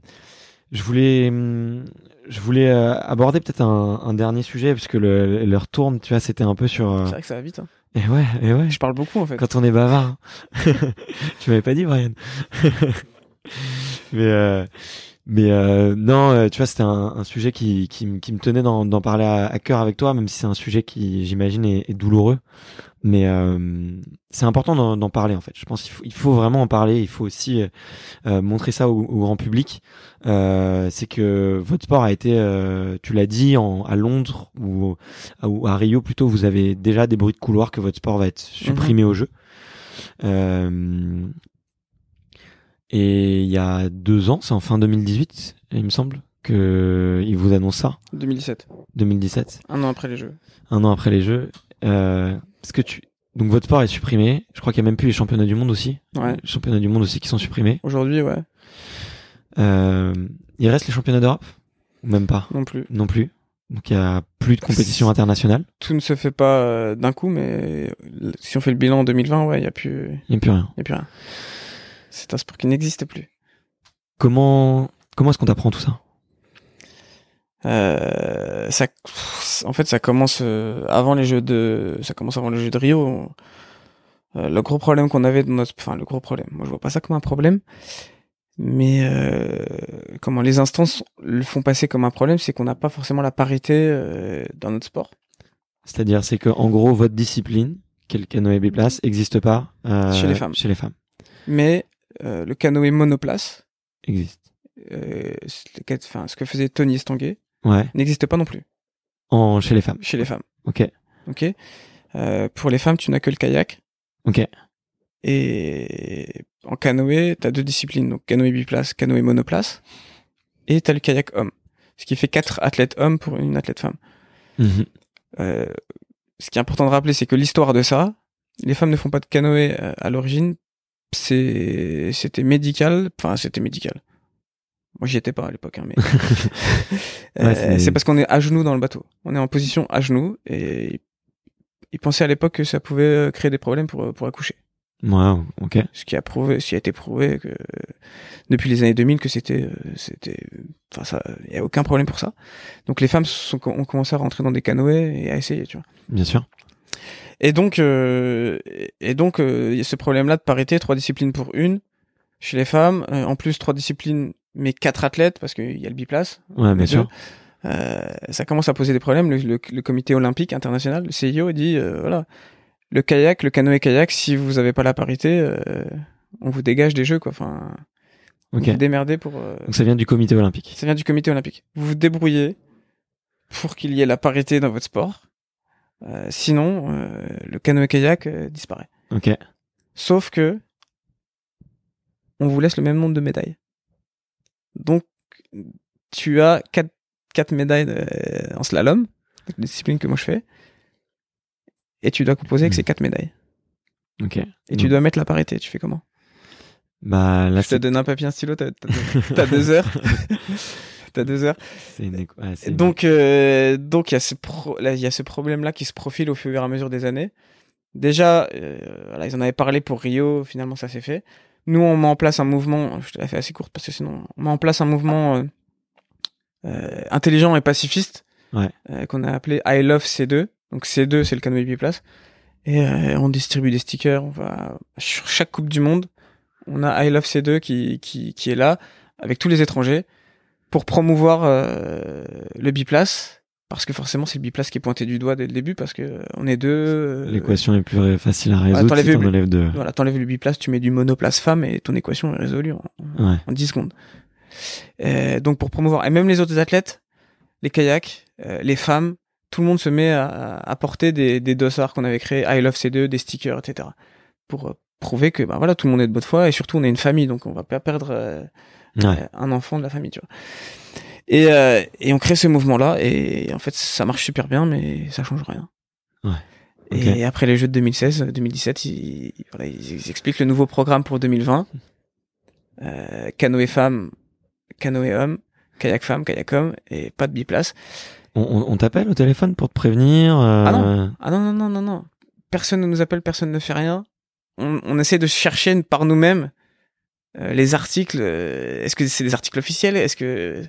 je voulais, hum, je voulais euh, aborder peut-être un, un dernier sujet puisque le, leur tourne, tu vois, c'était un peu sur. euh, C'est vrai que ça va vite. Hein. Et ouais, et ouais. Je parle beaucoup en fait. Quand on est bavard. tu m'avais pas dit, Brian. mais euh, mais euh, non, euh, tu vois, c'était un, un sujet qui, qui, qui me tenait d'en parler à, à cœur avec toi, même si c'est un sujet qui, j'imagine, est, est douloureux. Mais euh, c'est important d'en parler en fait. Je pense qu'il faut, il faut vraiment en parler. Il faut aussi euh, euh, montrer ça au, au grand public. Euh, c'est que votre sport a été, euh, tu l'as dit, en, à Londres ou, ou à Rio plutôt, vous avez déjà des bruits de couloir que votre sport va être supprimé au jeu. Euh, et il y a deux ans, c'est en fin 2018, il me semble, que il vous annonce ça, 2017. 2017, Un an après les jeux. un an après les Jeux. Euh, parce que tu, donc votre sport est supprimé. Je crois qu'il y a même plus les championnats du monde aussi. Ouais. Les championnats du monde aussi qui sont supprimés. Aujourd'hui, ouais. Euh, il reste les championnats d'Europe? Ou même pas? Non plus. non plus. Donc il y a plus de compétition internationale. Tout ne se fait pas euh, d'un coup, mais si on fait le bilan en 2020, ouais, il y a plus, Il n'y a plus rien. y a plus rien. C'est un sport qui n'existe plus. Comment comment est-ce qu'on t'apprend tout ça Euh, ça, en fait, ça commence euh, avant les jeux de, ça commence avant les jeux de Rio. Euh, le gros problème qu'on avait dans notre, enfin le gros problème. Moi, je vois pas ça comme un problème, mais euh, comment les instances le font passer comme un problème, c'est qu'on n'a pas forcément la parité euh, dans notre sport. C'est-à-dire c'est que en gros votre discipline, le canoë biplace, existe pas euh, Chez les femmes. Chez les femmes, Mais euh, le canoë monoplace, existe. euh, enfin, ce que faisait Tony Estanguet, Ouais. n'existe pas non plus En chez les femmes. chez les femmes. Ok. Ok. Euh, pour les femmes, tu n'as que le kayak. Ok. Et en canoë, t'as deux disciplines, donc canoë biplace, canoë monoplace, et t'as le kayak homme, ce qui fait quatre athlètes hommes pour une athlète femme. Mhm. Ce qui est important de rappeler, c'est que l'histoire de ça, les femmes ne font pas de canoë à l'origine, c'était médical, enfin c'était médical. Moi j'y étais pas à l'époque, hein, mais Euh, Ouais, c'est- parce qu'on est à genoux dans le bateau. On est en position à genoux et ils pensaient à l'époque que ça pouvait créer des problèmes pour pour accoucher. Ouais. Ok. ce qui a prouvé, ce qui a été prouvé que depuis les années 2000 que c'était, euh, c'était, enfin ça, il y a aucun problème pour ça. Donc les femmes sont, ont commencé à rentrer dans des canoës et à essayer, tu vois. Bien sûr. Et donc, euh, et donc, euh, il y a ce problème-là de parité, trois disciplines pour une. chez les femmes. Euh, en plus, trois disciplines, mais quatre athlètes parce qu'il y a le biplace. Ouais, bien sûr. Euh, ça commence à poser des problèmes. Le, le, le comité olympique international, le CIO, dit euh, voilà, le kayak, le canoë-kayak, si vous avez pas la parité, euh, on vous dégage des jeux, quoi. Enfin, Ok. vous vous démerdez pour. euh, Donc ça vient du comité olympique. ça vient du comité olympique. Vous vous débrouillez pour qu'il y ait la parité dans votre sport. Euh, sinon, euh, le canoë-kayak euh, disparaît. Ok. Sauf que on vous laisse le même nombre de médailles. Donc, tu as quatre, quatre médailles de- en slalom, la discipline que moi je fais, et tu dois composer avec Mhm. ces quatre médailles. Ok. Et tu dois mettre la parité. Tu fais comment? Bah là Je te donne un papier, un stylo, t'as t'as deux heures. T'as deux heures. une ouais, Donc, euh, donc il y a ce pro- problème-là qui se profile au fur et à mesure des années. Déjà, euh, voilà, ils en avaient parlé pour Rio. Finalement, ça s'est fait. Nous, on met en place un mouvement. Je te la fais assez courte parce que sinon, on met en place un mouvement euh, euh, intelligent et pacifiste Ouais. qu'on a appelé I Love C2. Donc C2, c'est le canoë biplace. Et on distribue des stickers. On va sur chaque coupe du monde, on a I Love C2 qui qui qui est là avec tous les étrangers pour promouvoir euh, le biplace parce que forcément c'est le biplace qui est pointé du doigt dès le début parce que euh, on est deux euh, l'équation est plus facile à résoudre t'enlèves si t'en le- enlèves deux. voilà t'enlèves le biplace tu mets du monoplace femme et ton équation est résolue en, Ouais. en 10 secondes Euh, donc pour promouvoir et même les autres athlètes les kayaks euh, les femmes tout le monde se met à, à porter des, des dossards qu'on avait créés I love C2 des stickers etc pour prouver que bah voilà tout le monde est de bonne foi et surtout on est une famille donc on va pas perdre euh, Ouais. euh, un enfant de la famille, tu vois. Et, euh, et on crée ce mouvement-là, et en fait, ça marche super bien, mais ça change rien. Ouais. Et après les Jeux de 2016, 2017, ils, voilà, ils, expliquent le nouveau programme pour 2020. Euh, canoë femme, canoë homme, kayak femme, kayak homme, et pas de biplace. On, on- on t'appelle au téléphone pour te prévenir. euh, Ah non. Ah non, non, non, non, non. Personne ne nous appelle, personne ne fait rien. On, on essaie de chercher par nous-mêmes euh, les articles. euh, Est-ce que c'est des articles officiels? Est-ce que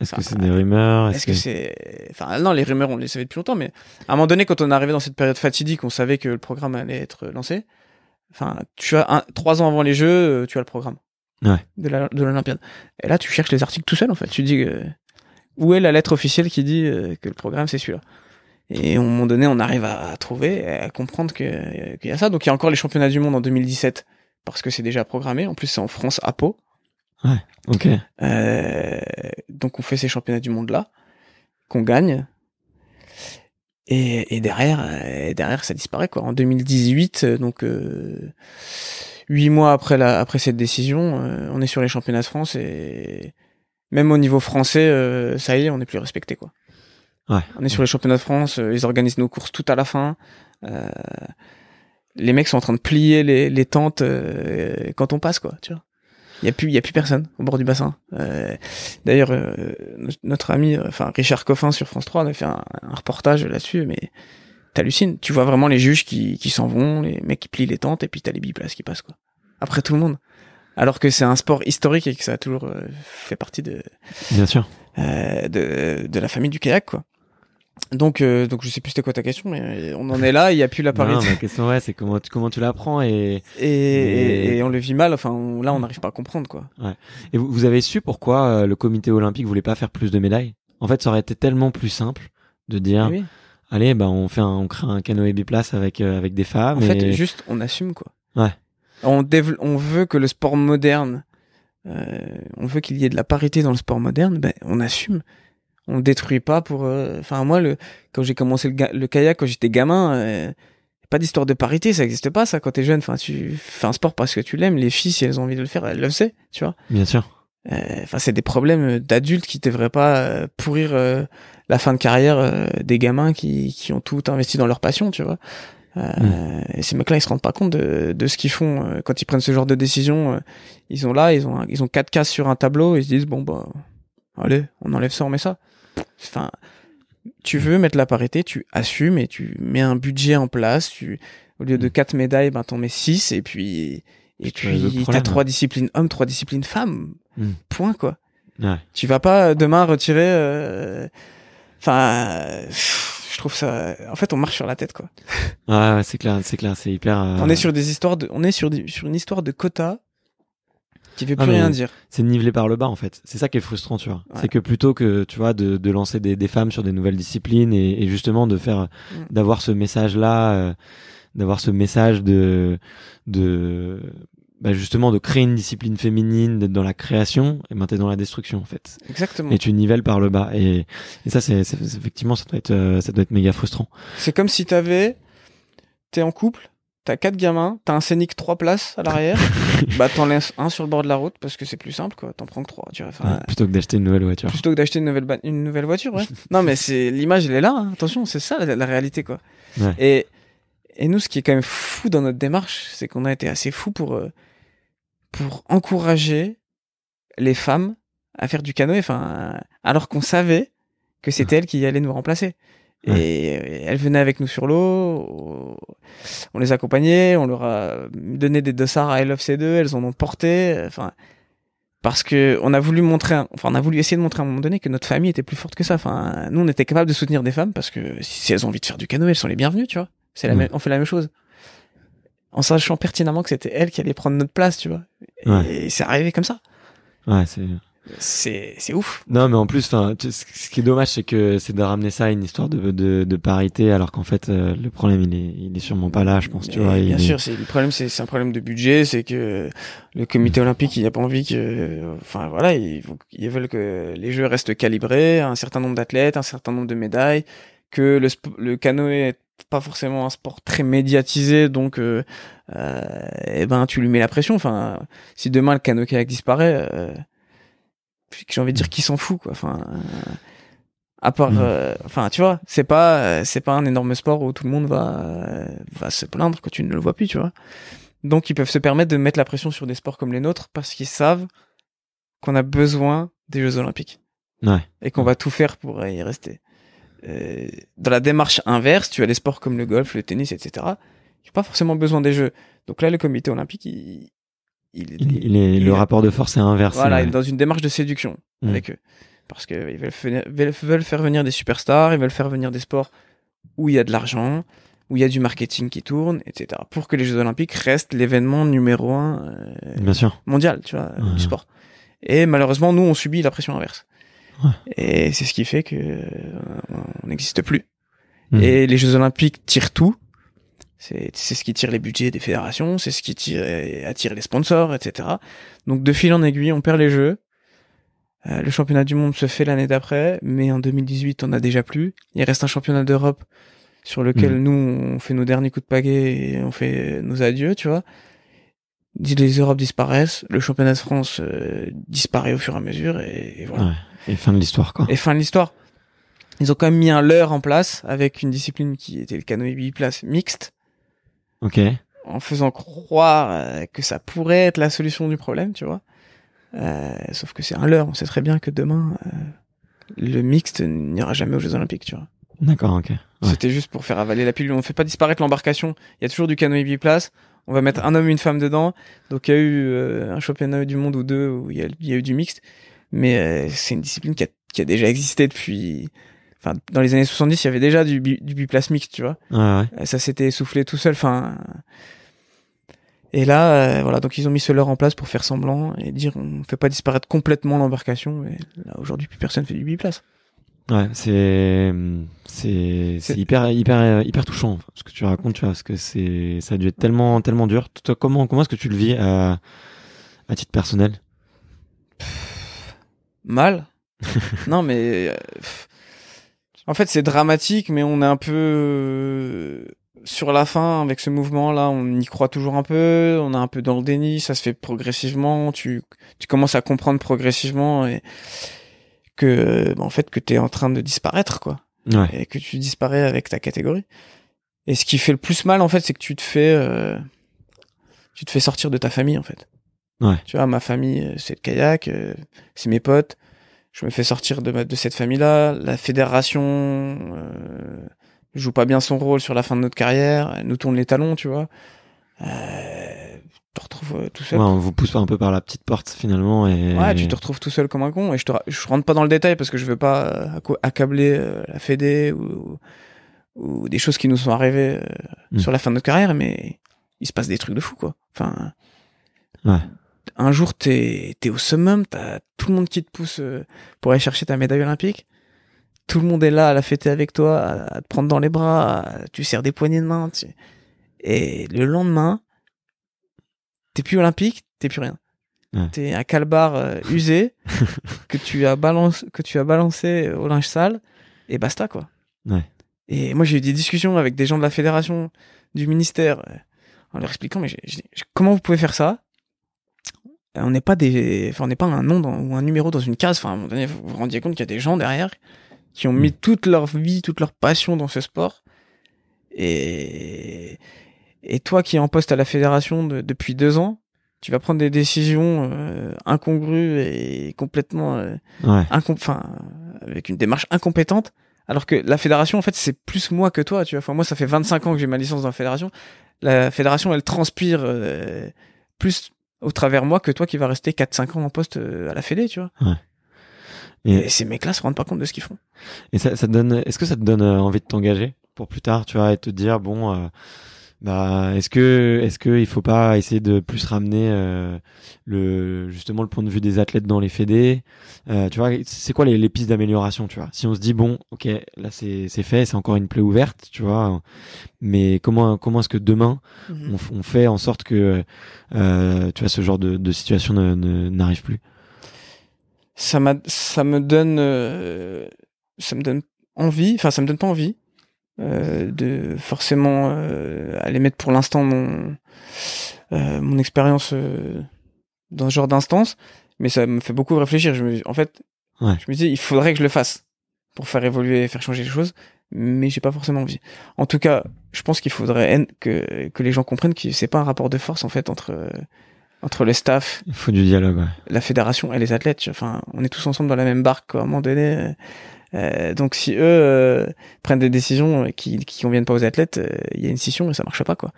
Est-ce que c'est des rumeurs? Est-ce que c'est, enfin non, les rumeurs on les savait depuis longtemps, mais à un moment donné, quand on est arrivé dans cette période fatidique, on savait que le programme allait être lancé. Enfin, tu as un, trois ans avant les Jeux, euh, tu as le programme Ouais. de l'Olympiade. Et là, tu cherches les articles tout seul en fait. Tu dis euh, où est la lettre officielle qui dit euh, que le programme c'est celui-là? Et à un moment donné, on arrive à, à trouver, à comprendre que euh, qu'il y a ça. Donc il y a encore les championnats du monde en 2017 parce que c'est déjà programmé. En plus, c'est en France à Pau. Ok. Euh, donc on fait ces championnats du monde là, qu'on gagne. Et, et derrière, euh, et derrière ça disparaît quoi. En 2018, euh, donc euh, huit mois après la, après cette décision, euh, on est sur les championnats de France et même au niveau français, ça y est, on n'est plus respecté quoi. Ouais. On est sur les championnats de France, ils organisent nos courses tout à la fin. Euh, les mecs sont en train de plier les, les tentes euh, quand on passe quoi, tu vois. Il y a plus, il y a plus personne au bord du bassin. Euh, D'ailleurs, euh, no- notre ami, enfin Richard Coffin sur France 3, on a fait un, un reportage là-dessus, mais t'hallucines. Tu vois vraiment les juges qui, qui s'en vont, les mecs qui plient les tentes, et puis t'as les biplaces qui passent quoi. Après tout le monde. Alors que c'est un sport historique et que ça a toujours euh, fait partie de, Bien sûr. euh, de, de la famille du kayak quoi. Donc, euh, donc je sais plus c'était quoi ta question, mais on en est là. Il y a plus la Non, parité ma question ouais, c'est comment tu, comment tu l'apprends et et, et, et on le vit mal. Enfin, on- là, on n'arrive pas à comprendre quoi. et vous, vous avez su pourquoi euh, le comité olympique voulait pas faire plus de médailles? En fait, ça aurait été tellement plus simple de dire Oui. allez, bah on fait un, on crée un canoë biplace avec euh, avec des femmes. En fait, juste, on assume quoi. Ouais. On, on veut que le sport moderne, euh, on veut qu'il y ait de la parité dans le sport moderne, ben, on assume. On détruit pas pour. euh, Enfin, moi, le quand j'ai commencé le, le kayak quand j'étais gamin, euh, pas d'histoire de parité, ça existe pas ça quand t'es jeune. Enfin, tu fais un sport parce que tu l'aimes. Les filles, si elles ont envie de le faire, elles le savent, tu vois. Bien sûr. Euh, Enfin, c'est des problèmes d'adultes qui devraient pas pourrir euh, la fin de carrière euh, des gamins qui, qui ont tout investi dans leur passion, tu vois. Euh, Et ces mecs-là, ils se rendent pas compte de, de ce qu'ils font quand ils prennent ce genre de décision. ils ont là, ils ont ils ont quatre cases sur un tableau, ils se disent bon bah allez, on enlève ça, on met ça. Enfin, tu veux mettre la parité, tu assumes et tu mets un budget en place. Tu au lieu de quatre médailles, ben t'en mets six et puis et puis t'as trois disciplines hommes, trois disciplines femmes. Mm. Point quoi. Ouais. Tu vas pas euh, demain retirer. euh, Enfin, euh, je trouve ça. En fait, on marche sur la tête quoi. Ouais, ouais, c'est clair, c'est clair, c'est hyper. euh, On est sur des histoires de, on est sur, des- sur une histoire de quotas qui Ah, plus rien dire. c'est nivelé par le bas en fait. C'est ça qui est frustrant, tu vois. Ouais. C'est que plutôt que tu vois de, de lancer des, des femmes sur des nouvelles disciplines et, et justement de faire Mm. d'avoir ce message là, d'avoir ce message de de bah, justement de créer une discipline féminine, d'être dans la création et ben t'es dans la destruction en fait. Exactement. Et tu nivelles par le bas et, et ça c'est- effectivement ça doit être euh, ça doit être méga frustrant. C'est comme si t'avais, t'es en couple, t'as quatre gamins, t'as un scénic trois places à l'arrière, bah t'en laisses un sur le bord de la route parce que c'est plus simple quoi. T'en prends que trois. Tu vois. Enfin, Ouais, plutôt que d'acheter une nouvelle voiture. plutôt que d'acheter une nouvelle une nouvelle voiture ouais. non mais c'est l'image elle est là hein. attention c'est ça la, la réalité quoi Ouais. et et nous ce qui est quand même fou dans notre démarche c'est qu'on a été assez fou pour euh, pour encourager les femmes à faire du canoë enfin alors qu'on savait que c'était elles qui allaient nous remplacer et, et elles venaient avec nous sur l'eau on les accompagnait on leur a donné des dossards à LFC2 elles en ont porté enfin parce que on a voulu montrer, enfin on a voulu essayer de montrer à un moment donné que notre famille était plus forte que ça. Enfin, nous on était capable de soutenir des femmes parce que si, elles ont envie de faire du canoë, elles sont les bienvenues, tu vois. C'est la même, on fait la même chose, en sachant pertinemment que c'était elles qui allaient prendre notre place, tu vois. Et, Ouais. et c'est arrivé comme ça. Ouais, c'est C'est c'est ouf. Non, mais en plus, tu- ce qui est dommage, c'est que c'est de ramener ça à une histoire de, de, de parité, alors qu'en fait, euh, le problème, il est, il est sûrement pas là, je pense, tu vois. il bien est- sûr, c'est le problème, c'est c'est un problème de budget, c'est que le comité olympique, il a pas envie que, enfin voilà, ils, veulent que les jeux restent calibrés, un certain nombre d'athlètes, un certain nombre de médailles, que le, le canoë est pas forcément un sport très médiatisé, donc euh, euh, eh ben tu lui mets la pression. Enfin, si demain le canoë kayak disparaît, euh, j'ai envie de dire qui s'en fout quoi. Enfin, euh, à part, Mm. euh, enfin tu vois, c'est pas c'est pas un énorme sport où tout le monde va va se plaindre que tu ne le vois plus, tu vois. Donc ils peuvent se permettre de mettre la pression sur des sports comme les nôtres parce qu'ils savent qu'on a besoin des Jeux Olympiques Ouais. et qu'on va tout faire pour y rester. Euh, dans la démarche inverse, tu as les sports comme le golf, le tennis, etc. qui n'ont pas forcément besoin des Jeux. Donc là, le comité olympique, il, il, Il, il est, il- le rapport de force est inversé. voilà, dans une démarche de séduction Mm. avec eux. Parce qu'ils veulent, faire venir des superstars, ils veulent faire venir des sports où il y a de l'argent, où il y a du marketing qui tourne, etc. Pour que les Jeux Olympiques restent l'événement numéro un euh, Bien sûr. mondial, tu vois, Ouais. du sport. Et malheureusement, nous, on subit la pression inverse. Ouais. Et c'est ce qui fait que euh, on n'existe plus. Mm. Et les Jeux Olympiques tirent tout. C'est c'est ce qui tire les budgets des fédérations, c'est ce qui tire, attire les sponsors, etc. Donc de fil en aiguille, on perd les Jeux. Euh, le championnat du monde se fait l'année d'après, mais en 2018, on a déjà plus. Il reste un championnat d'Europe sur lequel Mhm. nous, on fait nos derniers coups de pagaie et on fait nos adieux, tu vois. Les Europes disparaissent, le championnat de France euh, disparaît au fur et à mesure, et, et voilà. Ouais. Et fin de l'histoire, quoi. Et fin de l'histoire. Ils ont quand même mis un leurre en place avec une discipline qui était le canoë biplace mixte, Ok. en faisant croire euh, que ça pourrait être la solution du problème, tu vois. Euh, sauf que c'est un leurre. On sait très bien que demain, euh, le mixte n'ira jamais aux Jeux Olympiques, tu vois. D'accord, ok. Ouais. C'était juste pour faire avaler la pilule. On fait pas disparaître l'embarcation. Il y a toujours du canoë biplace. On va mettre un homme et une femme dedans. Donc il y a eu euh, un championnat du monde ou deux où il y a, il y a eu du mixte. Mais euh, c'est une discipline qui a, qui a déjà existé depuis... Enfin, dans les années 70, il y avait déjà du, bi- du biplace mixte, tu vois. Ouais, ouais. Euh, Ça s'était essoufflé tout seul. Enfin... Et là, euh, voilà, donc ils ont mis ce leurre en place pour faire semblant et dire on fait pas disparaître complètement l'embarcation. Mais là, aujourd'hui, plus personne fait du biplace. Ouais, c'est c'est c'est C'est- hyper hyper hyper touchant ce que tu racontes, tu vois, parce que c'est ça a dû être tellement tellement dur. Toi, comment comment est-ce que tu le vis à à titre personnel? Mal. non, mais euh, pff, en fait, c'est dramatique, mais on est un peu euh, sur la fin avec ce mouvement-là. On y croit toujours un peu. On est un peu dans le déni. Ça se fait progressivement. Tu tu commences à comprendre progressivement et que bah, en fait que t'es en train de disparaître quoi Ouais. et que tu disparais avec ta catégorie. Et ce qui fait le plus mal en fait, c'est que tu te fais euh, tu te fais sortir de ta famille en fait. Ouais. Tu vois, ma famille euh, c'est le kayak, euh, c'est mes potes. Je me fais sortir de ma, de cette famille-là. La fédération euh, joue pas bien son rôle sur la fin de notre carrière. Elle nous tourne les talons, tu vois. Euh, tu te retrouves euh, tout Ouais, seul. on vous pousse un peu par la petite porte finalement et Ouais, tu te retrouves tout seul comme un con. Et je te, je rentre pas dans le détail parce que je veux pas euh, accabler euh, la Fédé ou, ou des choses qui nous sont arrivées euh, Mm. sur la fin de notre carrière, mais il se passe des trucs de fou, quoi. Enfin, Ouais. Un jour t'es es au summum, t'as tout le monde qui te pousse euh, pour aller chercher ta médaille olympique. Tout le monde est là à la fêter avec toi, à te prendre dans les bras, tu serres des poignées de main. Tu... Et le lendemain, t'es plus olympique, t'es plus rien. T'es un calbar euh, usé que tu as balancé, que tu as balancé au linge sale et basta quoi. Ouais. Et moi j'ai eu des discussions avec des gens de la fédération, du ministère, euh, en leur expliquant mais comment vous pouvez faire ça? On n'est pas des, enfin on n'est pas un nom ou un numéro dans une case. Enfin à un moment donné vous vous rendiez compte qu'il y a des gens derrière qui ont mis mm. toute leur vie, toute leur passion dans ce sport. Et et toi qui es en poste à la fédération depuis deux ans, tu vas prendre des décisions euh, incongrues et complètement euh, avec une démarche incompétente alors que la fédération en fait c'est plus moi que toi tu vois enfin moi ça fait 25 ans que j'ai ma licence dans la fédération la fédération elle transpire euh, plus au travers moi que toi qui va rester 4 5 ans en poste à la fédé tu vois ouais. et, ces mecs là se rendent pas compte de ce qu'ils font et ça, ça te donne est-ce que ça te donne envie de t'engager pour plus tard tu vois et te dire bon bah, est-ce que est-ce que il faut pas essayer de plus ramener euh, le justement le point de vue des athlètes dans les fédés? Euh, Tu vois, c'est quoi les, les pistes d'amélioration Tu vois, si on se dit bon, ok, là c'est c'est fait, c'est encore une plaie ouverte, tu vois, mais comment comment est-ce que demain mhm. on, on, fait en sorte que euh, tu vois ce genre de, de situation n'arrive plus? Ça m'a ça me donne euh, ça me donne envie, enfin ça me donne pas envie euh, de forcément euh, aller mettre pour l'instant mon euh, mon expérience dans ce genre d'instance, mais ça me fait beaucoup réfléchir. Je me, en fait, ouais. je me dis, il faudrait que je le fasse pour faire évoluer, faire changer les choses, mais j'ai pas forcément envie. En tout cas, je pense qu'il faudrait que que les gens comprennent que c'est pas un rapport de force en fait entre entre le staff. Il faut du dialogue. La fédération et les athlètes. Enfin, on est tous ensemble dans la même barque. Quoi. À un moment donné, euh, donc si eux euh, prennent des décisions qui qui conviennent pas aux athlètes, euh, il y a une scission et ça marche pas quoi.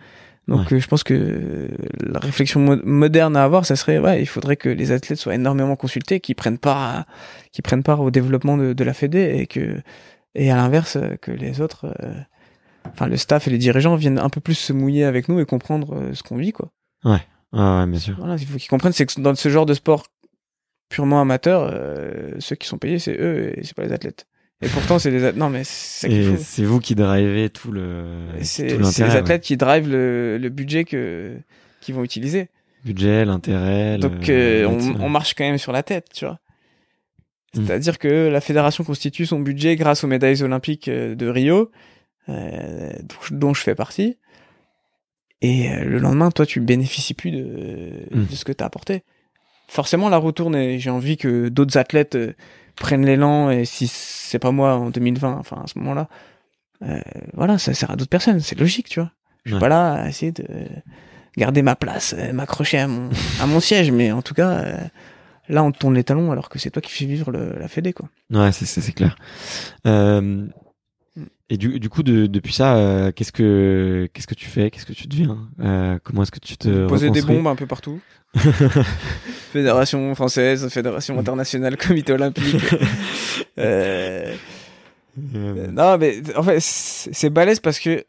Donc je pense que la réflexion moderne à avoir, ça serait ouais, il faudrait que les athlètes soient énormément consultés, qu'ils prennent part qui prennent part au développement de, de la Fédé et que et à l'inverse que les autres enfin le staff et les dirigeants viennent un peu plus se mouiller avec nous et comprendre ce qu'on vit quoi. Ouais. ouais, bien sûr. Voilà, il faut qu'ils comprennent c'est que dans ce genre de sport purement amateurs, euh, ceux qui sont payés, c'est eux et c'est pas les athlètes. Et pourtant, c'est des non mais c'est c'est vous qui drivez tout le c'est les athlètes qui drivent le, le budget que qu'ils vont utiliser. Budget, l'intérêt. Donc euh, on, on, marche quand même sur la tête, tu vois. Hmm. C'est-à-dire que la fédération constitue son budget grâce aux médailles olympiques euh, de Rio, euh, dont je fais partie. Et le lendemain, toi, tu bénéficies plus de, hmm. de ce que tu as apporté forcément la retourne et j'ai envie que d'autres athlètes euh, prennent l'élan et si c'est pas moi en 2020, enfin à ce moment-là, euh, voilà, ça sert à d'autres personnes, c'est logique, tu vois. Je suis pas là à essayer de garder ma place, euh, m'accrocher à mon, à mon siège, mais en tout cas, là on te tourne les talons alors que c'est toi qui fais vivre la Fédé, quoi. Ouais, c'est, c'est, clair. Euh, et du, du coup, de, depuis ça, qu'est-ce que qu'est-ce que tu fais? Qu'est-ce que tu deviens? Comment est-ce que tu te poser des bombes un peu partout fédération française, fédération internationale, comité olympique. Euh, euh... Non, mais en fait, c'est balèze parce que,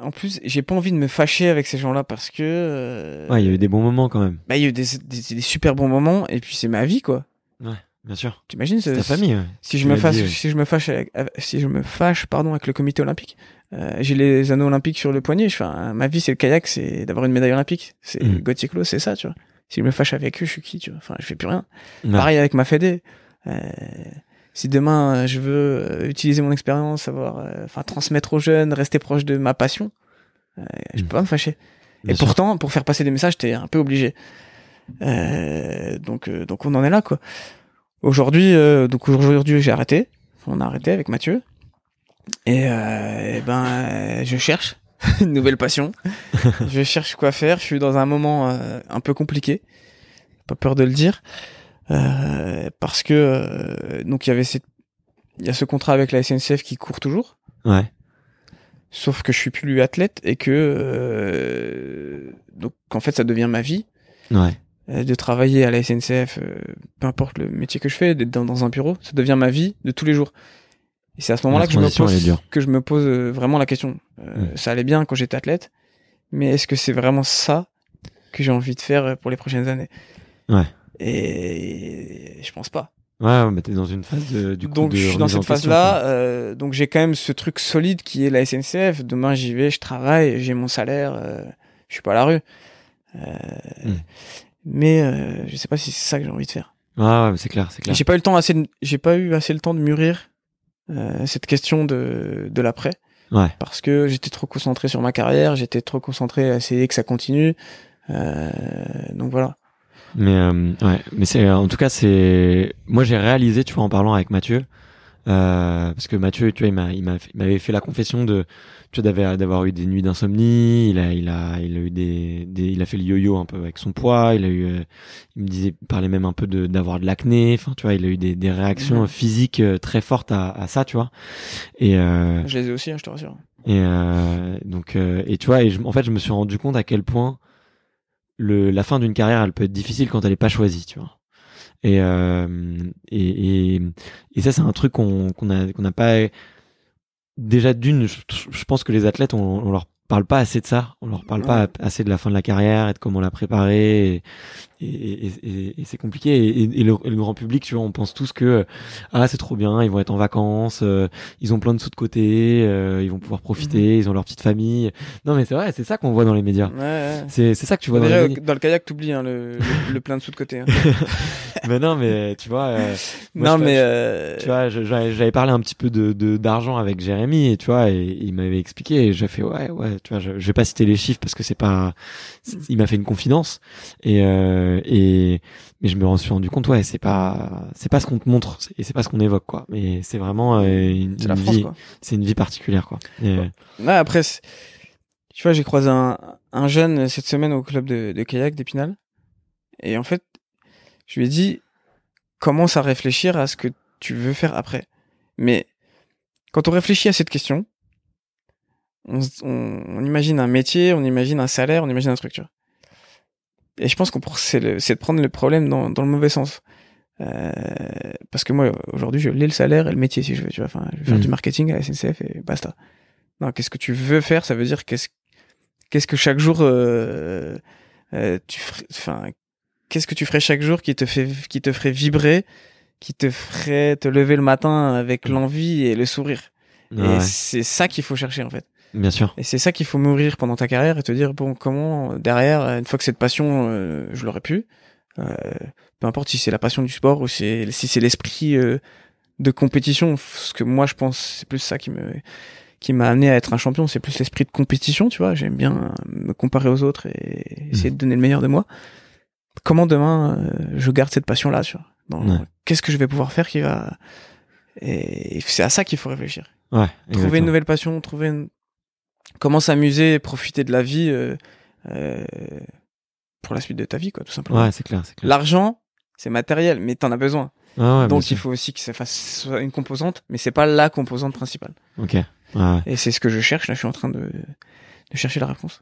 en plus, j'ai pas envie de me fâcher avec ces gens-là parce que. Euh... Ouais, il y a eu des bons moments quand même. Bah, il y a eu des, des, des super bons moments et puis c'est ma vie, quoi. Ouais, bien sûr. T'imagines c'est ta famille. Ouais. Si je me fâche, si je me fâche, avec, si je me fâche, pardon, avec le comité olympique, euh, j'ai les anneaux olympiques sur le poignet. Je fais, ma vie, c'est le kayak, c'est d'avoir une médaille olympique. C'est mmh. Gauthier c'est ça, tu vois si je me fâche avec eux, je suis qui, tu vois. Enfin, je fais plus rien. Pareil avec ma Fédé. Euh, si demain euh, je veux euh, utiliser mon expérience, savoir, euh, enfin, transmettre aux jeunes, rester proche de ma passion, euh, je mm. peux pas me fâcher. Et pourtant, pour faire passer des messages, t'es un peu obligé. donc, donc on en est là, quoi. Aujourd'hui, donc aujourd'hui, j'ai arrêté. On a arrêté avec Mathieu. Et, et ben, je cherche une nouvelle passion. je cherche quoi faire. Je suis dans un moment euh, un peu compliqué. Pas peur de le dire. Euh, parce que euh, donc il y avait cette... il y a ce contrat avec la SNCF qui court toujours. Ouais. Sauf que je suis plus athlète et que euh, donc en fait ça devient ma vie. Ouais. De travailler à la SNCF, peu importe le métier que je fais, d'être dans, dans un bureau, ça devient ma vie de tous les jours. Et c'est à ce moment-là que je me pose, que je me pose euh, vraiment la question. Euh. Ça allait bien quand j'étais athlète, mais est-ce que c'est vraiment ça que j'ai envie de faire euh, pour les prochaines années? Ouais. Et je pense pas. Ouais, mais t'es dans une phase de, du coup, donc de je suis dans cette phase-là. euh, donc j'ai quand même ce truc solide qui est la SNCF. Demain j'y vais, je travaille, j'ai mon salaire, euh, je suis pas à la rue. Euh, Hmm. Mais euh, je sais pas si c'est ça que j'ai envie de faire. quoi. Ouais, c'est clair, c'est clair. J'ai pas eu le temps assez, de- j'ai pas eu assez le temps de mûrir euh, cette question de de l'après. Ouais. Parce que j'étais trop concentré sur ma carrière, j'étais trop concentré à essayer que ça continue. Euh, donc voilà. Mais euh, ouais, mais c'est en tout cas c'est moi j'ai réalisé tu vois en parlant avec Mathieu euh, parce que Mathieu tu vois il m'a il m'avait fait la confession de tu vois d'avoir eu des nuits d'insomnie, il a il a il a eu des, des il a fait le yo-yo un peu avec son poids, il a eu euh, il me disait il parlait même un peu de d'avoir de l'acné, enfin tu vois, il a eu des des réactions physiques euh, très fortes à à ça, tu vois. Et euh, Je les ai aussi, hein, je te rassure. et euh, donc euh, et tu vois et je- en fait je me suis rendu compte à quel point le la fin d'une carrière elle peut être difficile quand elle est pas choisie tu vois et euh, et, et et ça c'est un truc qu'on qu'on a qu'on n'a pas déjà d'une je, je pense que les athlètes on, on leur parle pas assez de ça. On leur parle pas assez de la fin de la carrière et de comment la préparer et, et, et, c'est compliqué et, et le, et le grand public tu vois on pense tous que ah c'est trop bien ils vont être en vacances euh, ils ont plein de sous de côté euh, ils vont pouvoir profiter ils ont leur petite famille non mais c'est vrai c'est ça qu'on voit dans les médias Ouais, ouais. c'est c'est ça que tu vois dans les dans le kayak, t'oublies hein, le, le, le plein de sous de côté. hein. mais non mais tu vois euh, moi, non, je- mais euh, tu vois j'avais j'avais parlé un petit peu de de- d'argent avec Jérémy et tu vois et il m'avait expliqué et j'ai fait ouais ouais tu vois je, je vais pas citer les chiffres parce que c'est pas il m'a fait une confidence et euh, et mais je me suis rendu compte ouais c'est pas c'est pas ce qu'on te montre et c'est pas ce qu'on évoque quoi mais c'est vraiment euh, une, c'est la une France, vie c'est une vie particulière quoi Et, euh, Ouais, après, tu vois, j'ai croisé un, un jeune cette semaine au club de, de kayak d'Épinal. Et en fait, je lui ai dit, commence à réfléchir à ce que tu veux faire après. Mais quand on réfléchit à cette question, on, on, on imagine un métier, on imagine un salaire, on imagine un truc, tu vois. Et je pense qu'on c'est de prendre le problème dans, dans le mauvais sens. Euh, parce que moi, aujourd'hui, je l'ai le salaire et le métier, si je veux, tu vois. Enfin, je vais faire Mhm. du marketing à la SNCF et basta. Non, qu'est-ce que tu veux faire? Ça veut dire qu'est-ce qu'est-ce que chaque jour euh, euh, tu enfin, qu'est-ce que tu ferais chaque jour qui te fait, qui te ferait vibrer, qui te ferait te lever le matin avec l'envie et le sourire? Mm. ouais, Et c'est ça qu'il faut chercher en fait. Bien sûr Et c'est ça qu'il faut mourir pendant ta carrière et te dire bon comment derrière une fois que cette passion euh, je l'aurais pu, euh, peu importe si c'est la passion du sport ou c'est si c'est l'esprit euh, de compétition, ce que moi je pense c'est plus ça qui me qui m'a amené à être un champion, c'est plus l'esprit de compétition, tu vois. J'aime bien me comparer aux autres et essayer de donner le meilleur de moi. Comment demain euh, je garde cette passion là, tu vois? Ouais. Qu'est-ce que je vais pouvoir faire qui va et c'est à ça qu'il faut réfléchir ouais trouver une nouvelle passion, trouver une... comment s'amuser, profiter de la vie euh, euh, pour la suite de ta vie, quoi, tout simplement. ouais c'est clair c'est clair L'argent, c'est matériel, mais t'en as besoin. Ouais, Donc il faut aussi que ça fasse une composante, mais c'est pas la composante principale. ok ouais. Et c'est ce que je cherche. Là, je suis en train de, de chercher la réponse.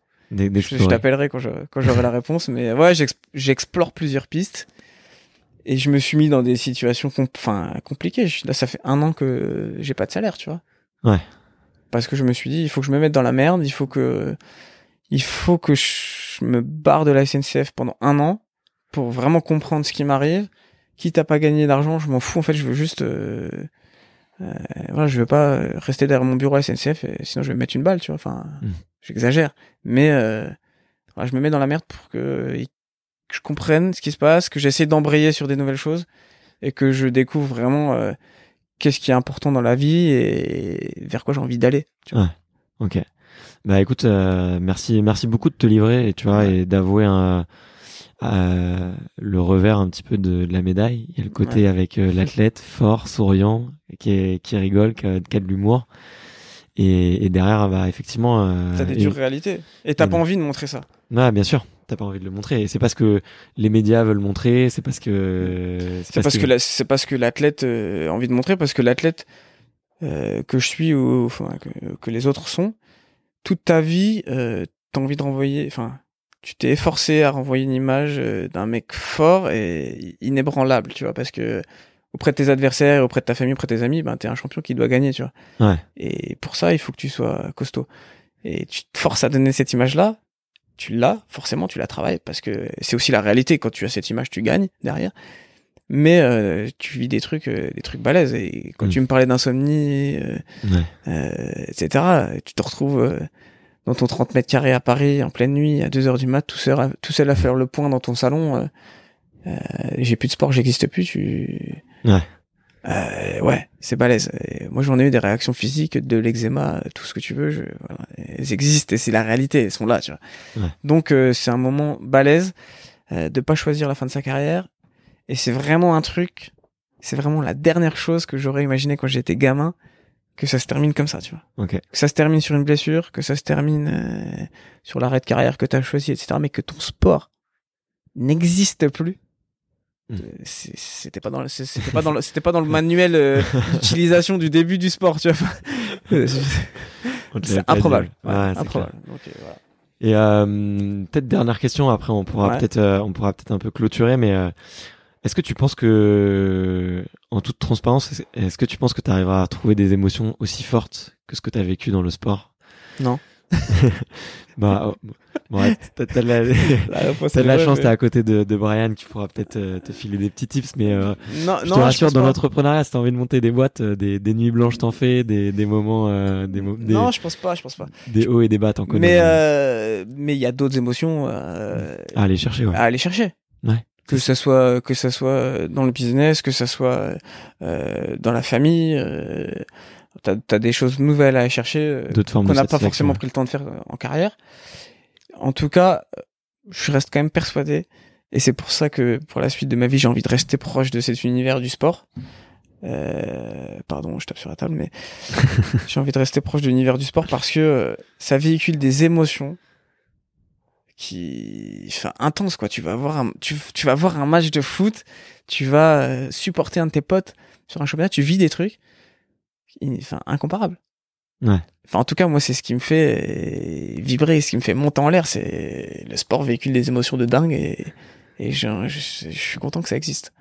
Je, t'appellerai quand je quand j'aurai la réponse. Mais ouais, j'ex- j'explore plusieurs pistes. Et je me suis mis dans des situations compliquées. Je- Là, ça fait un an que j'ai pas de salaire, tu vois. Ouais. Parce que je me suis dit, il faut que je me mette dans la merde. Il faut que il faut que je me barre de la SNCF pendant un an pour vraiment comprendre ce qui m'arrive. Quitte à pas gagner d'argent, je m'en fous. En fait, je veux juste euh, euh, voilà, je veux pas rester derrière mon bureau à SNCF, et sinon je vais me mettre une balle, tu vois. Enfin, Mm. j'exagère, mais euh, voilà, je me mets dans la merde pour que, que je comprenne ce qui se passe, que j'essaie d'embrayer sur des nouvelles choses et que je découvre vraiment euh, qu'est-ce qui est important dans la vie et vers quoi j'ai envie d'aller. tu vois. Ok. Bah écoute, euh, merci, merci beaucoup de te livrer et tu vois et d'avouer un, euh, le revers un petit peu de, de la médaille. Il y a le côté avec euh, l'athlète fort, souriant, qui est, qui rigole, qui a, qui a de l'humour. Et, et derrière, bah effectivement. T'as des et- dures réalités et t'as pas envie de montrer ça. Ouais, bien sûr. T'as pas envie de le montrer. Et c'est parce que les médias veulent montrer. C'est parce que. C'est parce que, la- c'est parce que l'athlète euh, a envie de montrer, parce que l'athlète euh, que je suis ou enfin, que, que les autres sont, toute ta vie, euh, t'as envie de renvoyer, enfin, tu t'es efforcé à renvoyer une image d'un mec fort et inébranlable, tu vois, parce que auprès de tes adversaires, auprès de ta famille, auprès de tes amis, ben t'es un champion qui doit gagner, tu vois. Ouais. Et pour ça, il faut que tu sois costaud. Et tu te forces à donner cette image-là tu l'as, forcément, tu la travailles parce que c'est aussi la réalité. Quand tu as cette image, tu gagnes derrière. Mais euh, tu vis des trucs, euh, des trucs balèzes. Et quand Mm. tu me parlais d'insomnie, euh, Ouais. etc., tu te retrouves dans ton 30 mètres carrés à Paris, en pleine nuit, à 2 heures du mat, tout seul, à, tout seul à faire le point dans ton salon. j'ai plus de sport, j'existe plus. Tu... Ouais. Euh, ouais, c'est balèze. Et moi, j'en ai eu des réactions physiques, de l'eczéma, tout ce que tu veux. Je, voilà. Elles existent et c'est la réalité. Elles sont là, tu vois. Ouais. Donc, euh, c'est un moment balèze euh, de pas choisir la fin de sa carrière. Et c'est vraiment un truc. C'est vraiment la dernière chose que j'aurais imaginé quand j'étais gamin que ça se termine comme ça, tu vois. Ok. Que ça se termine sur une blessure, que ça se termine euh, sur l'arrêt de carrière que tu as choisi, etc. Mais que ton sport n'existe plus. Mm. Euh, C'était pas dans le, c'était pas dans le, c'était pas dans le manuel euh, d'utilisation du début du sport, tu vois. C'est improbable. ouais. Ouais, Ouais, c'est improbable. Donc, euh, voilà. Et euh, peut-être dernière question. Après, on pourra Ouais. peut-être, euh, on pourra peut-être un peu clôturer. Mais est-ce que tu penses que, en toute transparence, est-ce que tu penses que tu arriveras à trouver des émotions aussi fortes que ce que tu as vécu dans le sport? Non. Bah, oh, bon, ouais, t'as t'as de la, t'as de la chance, mais- t'es à côté de, de Brian qui pourra peut-être euh, te filer des petits tips. Mais euh, Non, je non, te rassure, dans pas. l'entrepreneuriat, si t'as envie de monter des boîtes, euh, des, des nuits blanches t'en fais, des, des moments, euh, des, mo- des, Non, je pense pas, je pense pas. des hauts et des bas t'en connais. Mais euh, mais il y a d'autres émotions euh, À aller chercher, ouais. à aller chercher. Ouais. Que ça soit que ça soit dans le business, que ça soit euh, dans la famille, euh, t'as as des choses nouvelles à aller chercher euh, qu'on n'a pas forcément pris le temps de faire euh, en carrière. En tout cas, euh, je reste quand même persuadé, et c'est pour ça que pour la suite de ma vie, j'ai envie de rester proche de cet univers du sport. Euh, pardon, je tape sur la table, mais j'ai envie de rester proche de l'univers du sport parce que euh, ça véhicule des émotions qui, enfin, intenses quoi. Tu vas voir un, tu, tu vas voir un match de foot, tu vas supporter un de tes potes sur un championnat, tu vis des trucs, enfin. Ouais. Enfin, en tout cas, moi, c'est ce qui me fait vibrer, ce qui me fait monter en l'air. C'est le sport véhicule des émotions de dingue et, et je, je, je suis content que ça existe.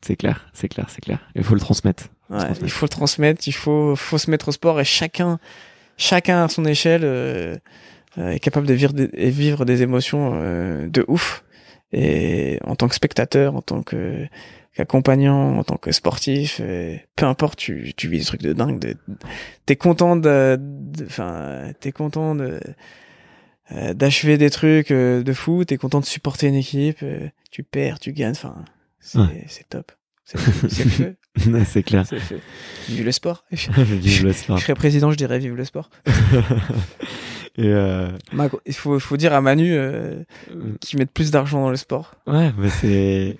C'est clair, c'est clair, c'est clair. Il faut le transmettre. Ouais, transmettre. il faut le transmettre, il faut, faut se mettre au sport et chacun, chacun à son échelle euh, euh, est capable de vivre des, et vivre des émotions euh, de ouf. Et en tant que spectateur, en tant que qu'accompagnant, en tant que sportif, peu importe, tu, tu vis des trucs de dingue. De, t'es content de, enfin, t'es content de euh, d'achever des trucs euh, de fou, t'es content de supporter une équipe, euh, tu perds, tu gagnes, enfin, c'est Ouais. top. C'est le feu. C'est clair. Vive le sport. Je Vive le sport. serais président, je dirais vive le sport. Et euh, Il faut, faut dire à Manu euh, qu'ils mettent plus d'argent dans le sport. ouais, mais c'est,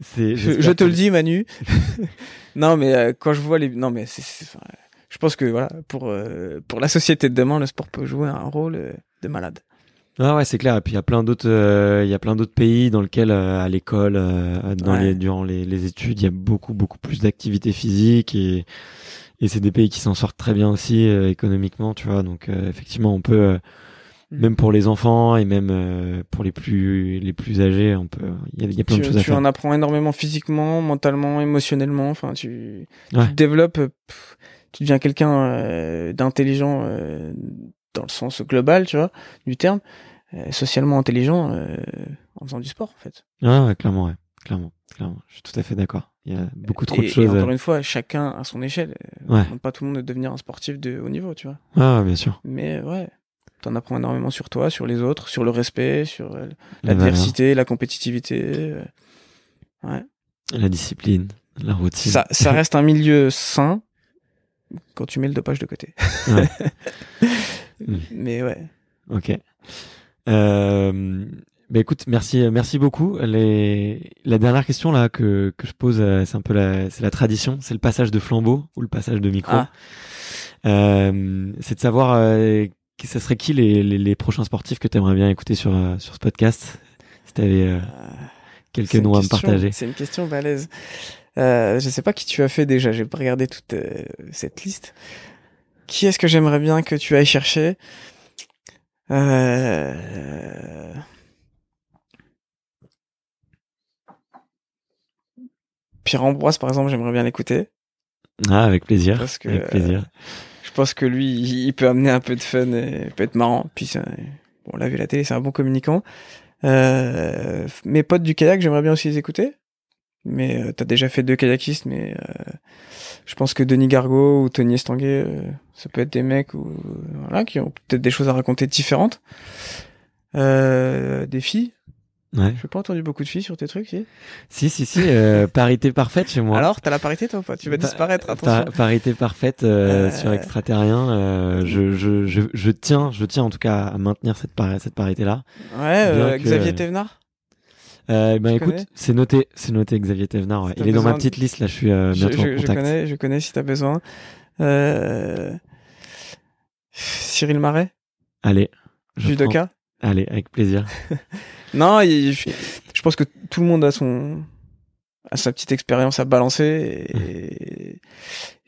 c'est. Je, te que- le dis, Manu. non, mais euh, quand je vois les, non, mais c'est, c'est- enfin, je pense que voilà, pour euh, pour la société de demain, le sport peut jouer un rôle euh, de malade. Ah ouais, c'est clair. Et puis il y a plein d'autres, euh, il y a plein d'autres pays dans lesquels, euh, à l'école, euh, dans Ouais. les, durant les, les études, il y a beaucoup, beaucoup plus d'activités physiques et et c'est des pays qui s'en sortent très bien aussi économiquement, tu vois. Donc effectivement, on peut. Même pour les enfants et même euh, pour les plus les plus âgés, on peut. Il y a, il y a plein Tu, de choses à tu faire. en apprends énormément physiquement, mentalement, émotionnellement. Enfin, tu, tu te développes, euh, pff, tu deviens quelqu'un euh, d'intelligent euh, dans le sens global, tu vois, du terme, euh, socialement intelligent euh, en faisant du sport, en fait. Ah ouais, clairement, ouais, clairement, clairement. Je suis tout à fait d'accord. Il y a beaucoup trop et, de choses. et encore à- une fois, chacun à son échelle. Ouais. On demande pas tout le monde de devenir un sportif de haut niveau, tu vois. Ah bien sûr. Mais ouais, t'en apprends énormément sur toi, sur les autres, sur le respect, sur euh, l'adversité, la compétitivité. euh, Ouais. la discipline, la routine. Ça, ça reste un milieu sain quand tu mets le dopage de côté. Ouais. Mm. Mais ouais. Ok. Euh, bah écoute, merci, merci beaucoup. Les, la dernière question là que, que je pose, c'est un peu la, c'est la tradition, c'est le passage de flambeau ou le passage de micro. Ah. Euh, c'est de savoir, euh, qui- ça serait qui les, les, les prochains sportifs que tu aimerais bien écouter sur, euh, sur ce podcast? Si tu avais Euh, quelques c'est une noms à me partager. C'est une question balèze. Euh, je sais pas qui tu as fait déjà, j'ai pas regardé toute euh, cette liste. Qui est-ce que j'aimerais bien que tu ailles chercher? Euh... Pierre Ambroise, par exemple, j'aimerais bien l'écouter. Ah, avec plaisir. Parce que, avec plaisir. Pense que lui, il peut amener un peu de fun et peut être marrant. Puis bon, la vue la télé, c'est un bon communicant. Euh, mes potes du kayak, j'aimerais bien aussi les écouter. Mais euh, t'as déjà fait deux kayakistes, mais euh, je pense que Denis Gargot ou Tony Estanguet, euh, ça peut être des mecs ou voilà qui ont peut-être des choses à raconter différentes. Euh, des filles. Ouais. Je n'ai pas entendu beaucoup de filles sur tes trucs, si? Si, si, si, euh, parité parfaite chez moi. Alors, t'as la parité toi pas? Tu vas Pa- disparaître, Par- attention. parité parfaite euh, Euh, sur extraterrien. Je, je, je, je tiens, je tiens en tout cas à maintenir cette, pari- cette parité-là. Ouais, que- Xavier Thévenard? Euh, ben Tu écoute, c'est noté, c'est noté Xavier Thévenard. ouais. Si t'as Il est dans ma petite liste là. Je suis euh, je, je- je connais, je connais si t'as besoin. Euh... Cyril Marais, Allez. judoka? Allez, avec plaisir. Non, je, je pense que tout le monde a son a sa petite expérience à balancer et,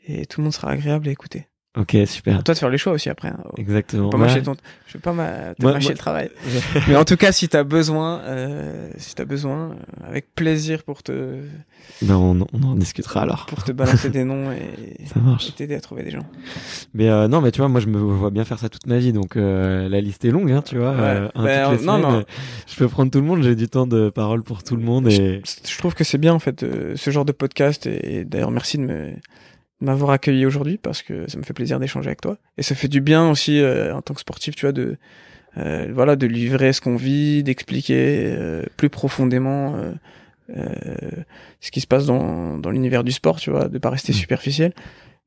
et tout le monde sera agréable à écouter. Ok, super. À toi de faire les choix aussi après. hein. Exactement. Pas Ouais. ton, je vais pas ma, te Moi- mâcher moi- le travail. Mais en tout cas, si t'as besoin, euh, si t'as besoin, euh, avec plaisir pour te Ben, on, on en discutera alors. pour te balancer des noms et, Ça marche. et t'aider à trouver des gens. Mais euh, non, mais tu vois, moi je me vois bien faire ça toute ma vie, donc euh, la liste est longue, hein, tu vois. Ouais. euh, un Ben, non, semaines, non. Je peux prendre tout le monde, j'ai du temps de parole pour tout le monde et Je trouve que c'est bien en fait euh, ce genre de podcast et, et d'ailleurs merci de me m'avoir accueilli aujourd'hui parce que ça me fait plaisir d'échanger avec toi. Et ça fait du bien aussi euh, en tant que sportif tu vois de euh, voilà de livrer ce qu'on vit d'expliquer euh, plus profondément euh, euh, ce qui se passe dans dans l'univers du sport tu vois de pas rester Mm. superficiel.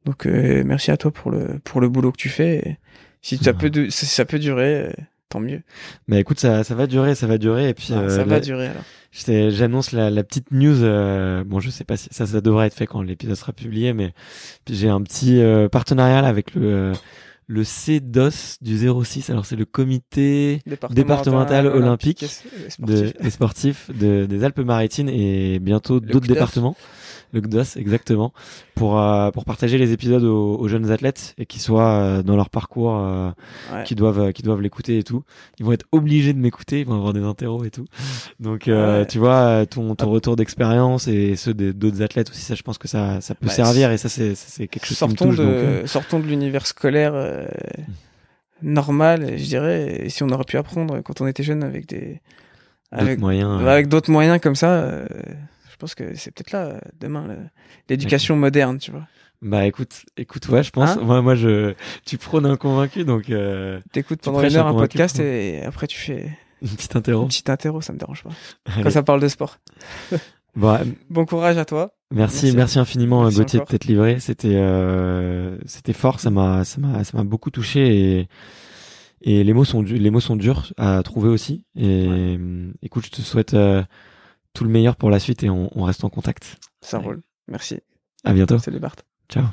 Donc euh, merci à toi pour le pour le boulot que tu fais. Et si ça peut si ça peut durer tant mieux mais écoute, ça, ça va durer, ça va durer et puis Ah, euh, ça va durer alors j'annonce la, la petite news. euh, bon, je sais pas si ça, ça devrait être fait quand l'épisode sera publié, mais puis j'ai un petit euh, partenariat là avec le euh, le CDOS du 06. Alors c'est le comité Départemental olympique et de, des sportifs de, des Alpes-Maritimes et bientôt d'autres départements. Le GDOS, exactement. Pour, euh, pour partager les épisodes aux, aux jeunes athlètes et qui soient euh, dans leur parcours, euh, Ouais. qui doivent, qui doivent l'écouter et tout. Ils vont être obligés de m'écouter, ils vont avoir des interros et tout. Donc, euh, Ouais. tu vois, euh, ton, ton retour d'expérience et ceux d'autres athlètes aussi, ça, je pense que ça, ça peut Bah, servir et ça, c'est, quelque chose qui me sortons touche. de donc, euh, sortons de l'univers scolaire euh, normal je dirais et si on aurait pu apprendre quand on était jeune avec des d'autres avec moyens. euh, avec d'autres moyens comme ça euh, pense que c'est peut-être là euh, demain l'éducation moderne tu vois Bah, écoute, écoute, ouais, je pense. Hein moi, moi, je, tu prônes un convaincu, donc, euh, t'écoutes pendant une heure un podcast et après tu fais une petite interro. une petite interro ça me dérange pas Allez. quand ça parle de sport Bon, bon courage à toi Merci, Merci. merci, infiniment Merci Gauthier de t'être livré. C'était, euh, c'était fort. Ça m'a, ça m'a, ça m'a beaucoup touché et et les mots sont les mots sont durs à trouver aussi. Et écoute, je te souhaite euh, tout le meilleur pour la suite et on, on reste en contact. ça Ouais. roule merci À bientôt. salut Bart Ciao.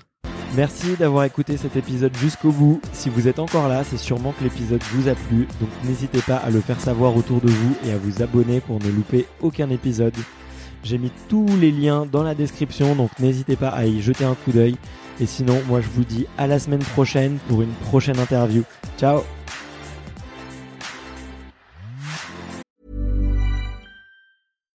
Merci d'avoir écouté cet épisode jusqu'au bout. Si vous êtes encore là, c'est sûrement que l'épisode vous a plu. Donc n'hésitez pas à le faire savoir autour de vous et à vous abonner pour ne louper aucun épisode. J'ai mis tous les liens dans la description, donc n'hésitez pas à y jeter un coup d'œil. Et sinon, moi je vous dis à la semaine prochaine pour une prochaine interview. Ciao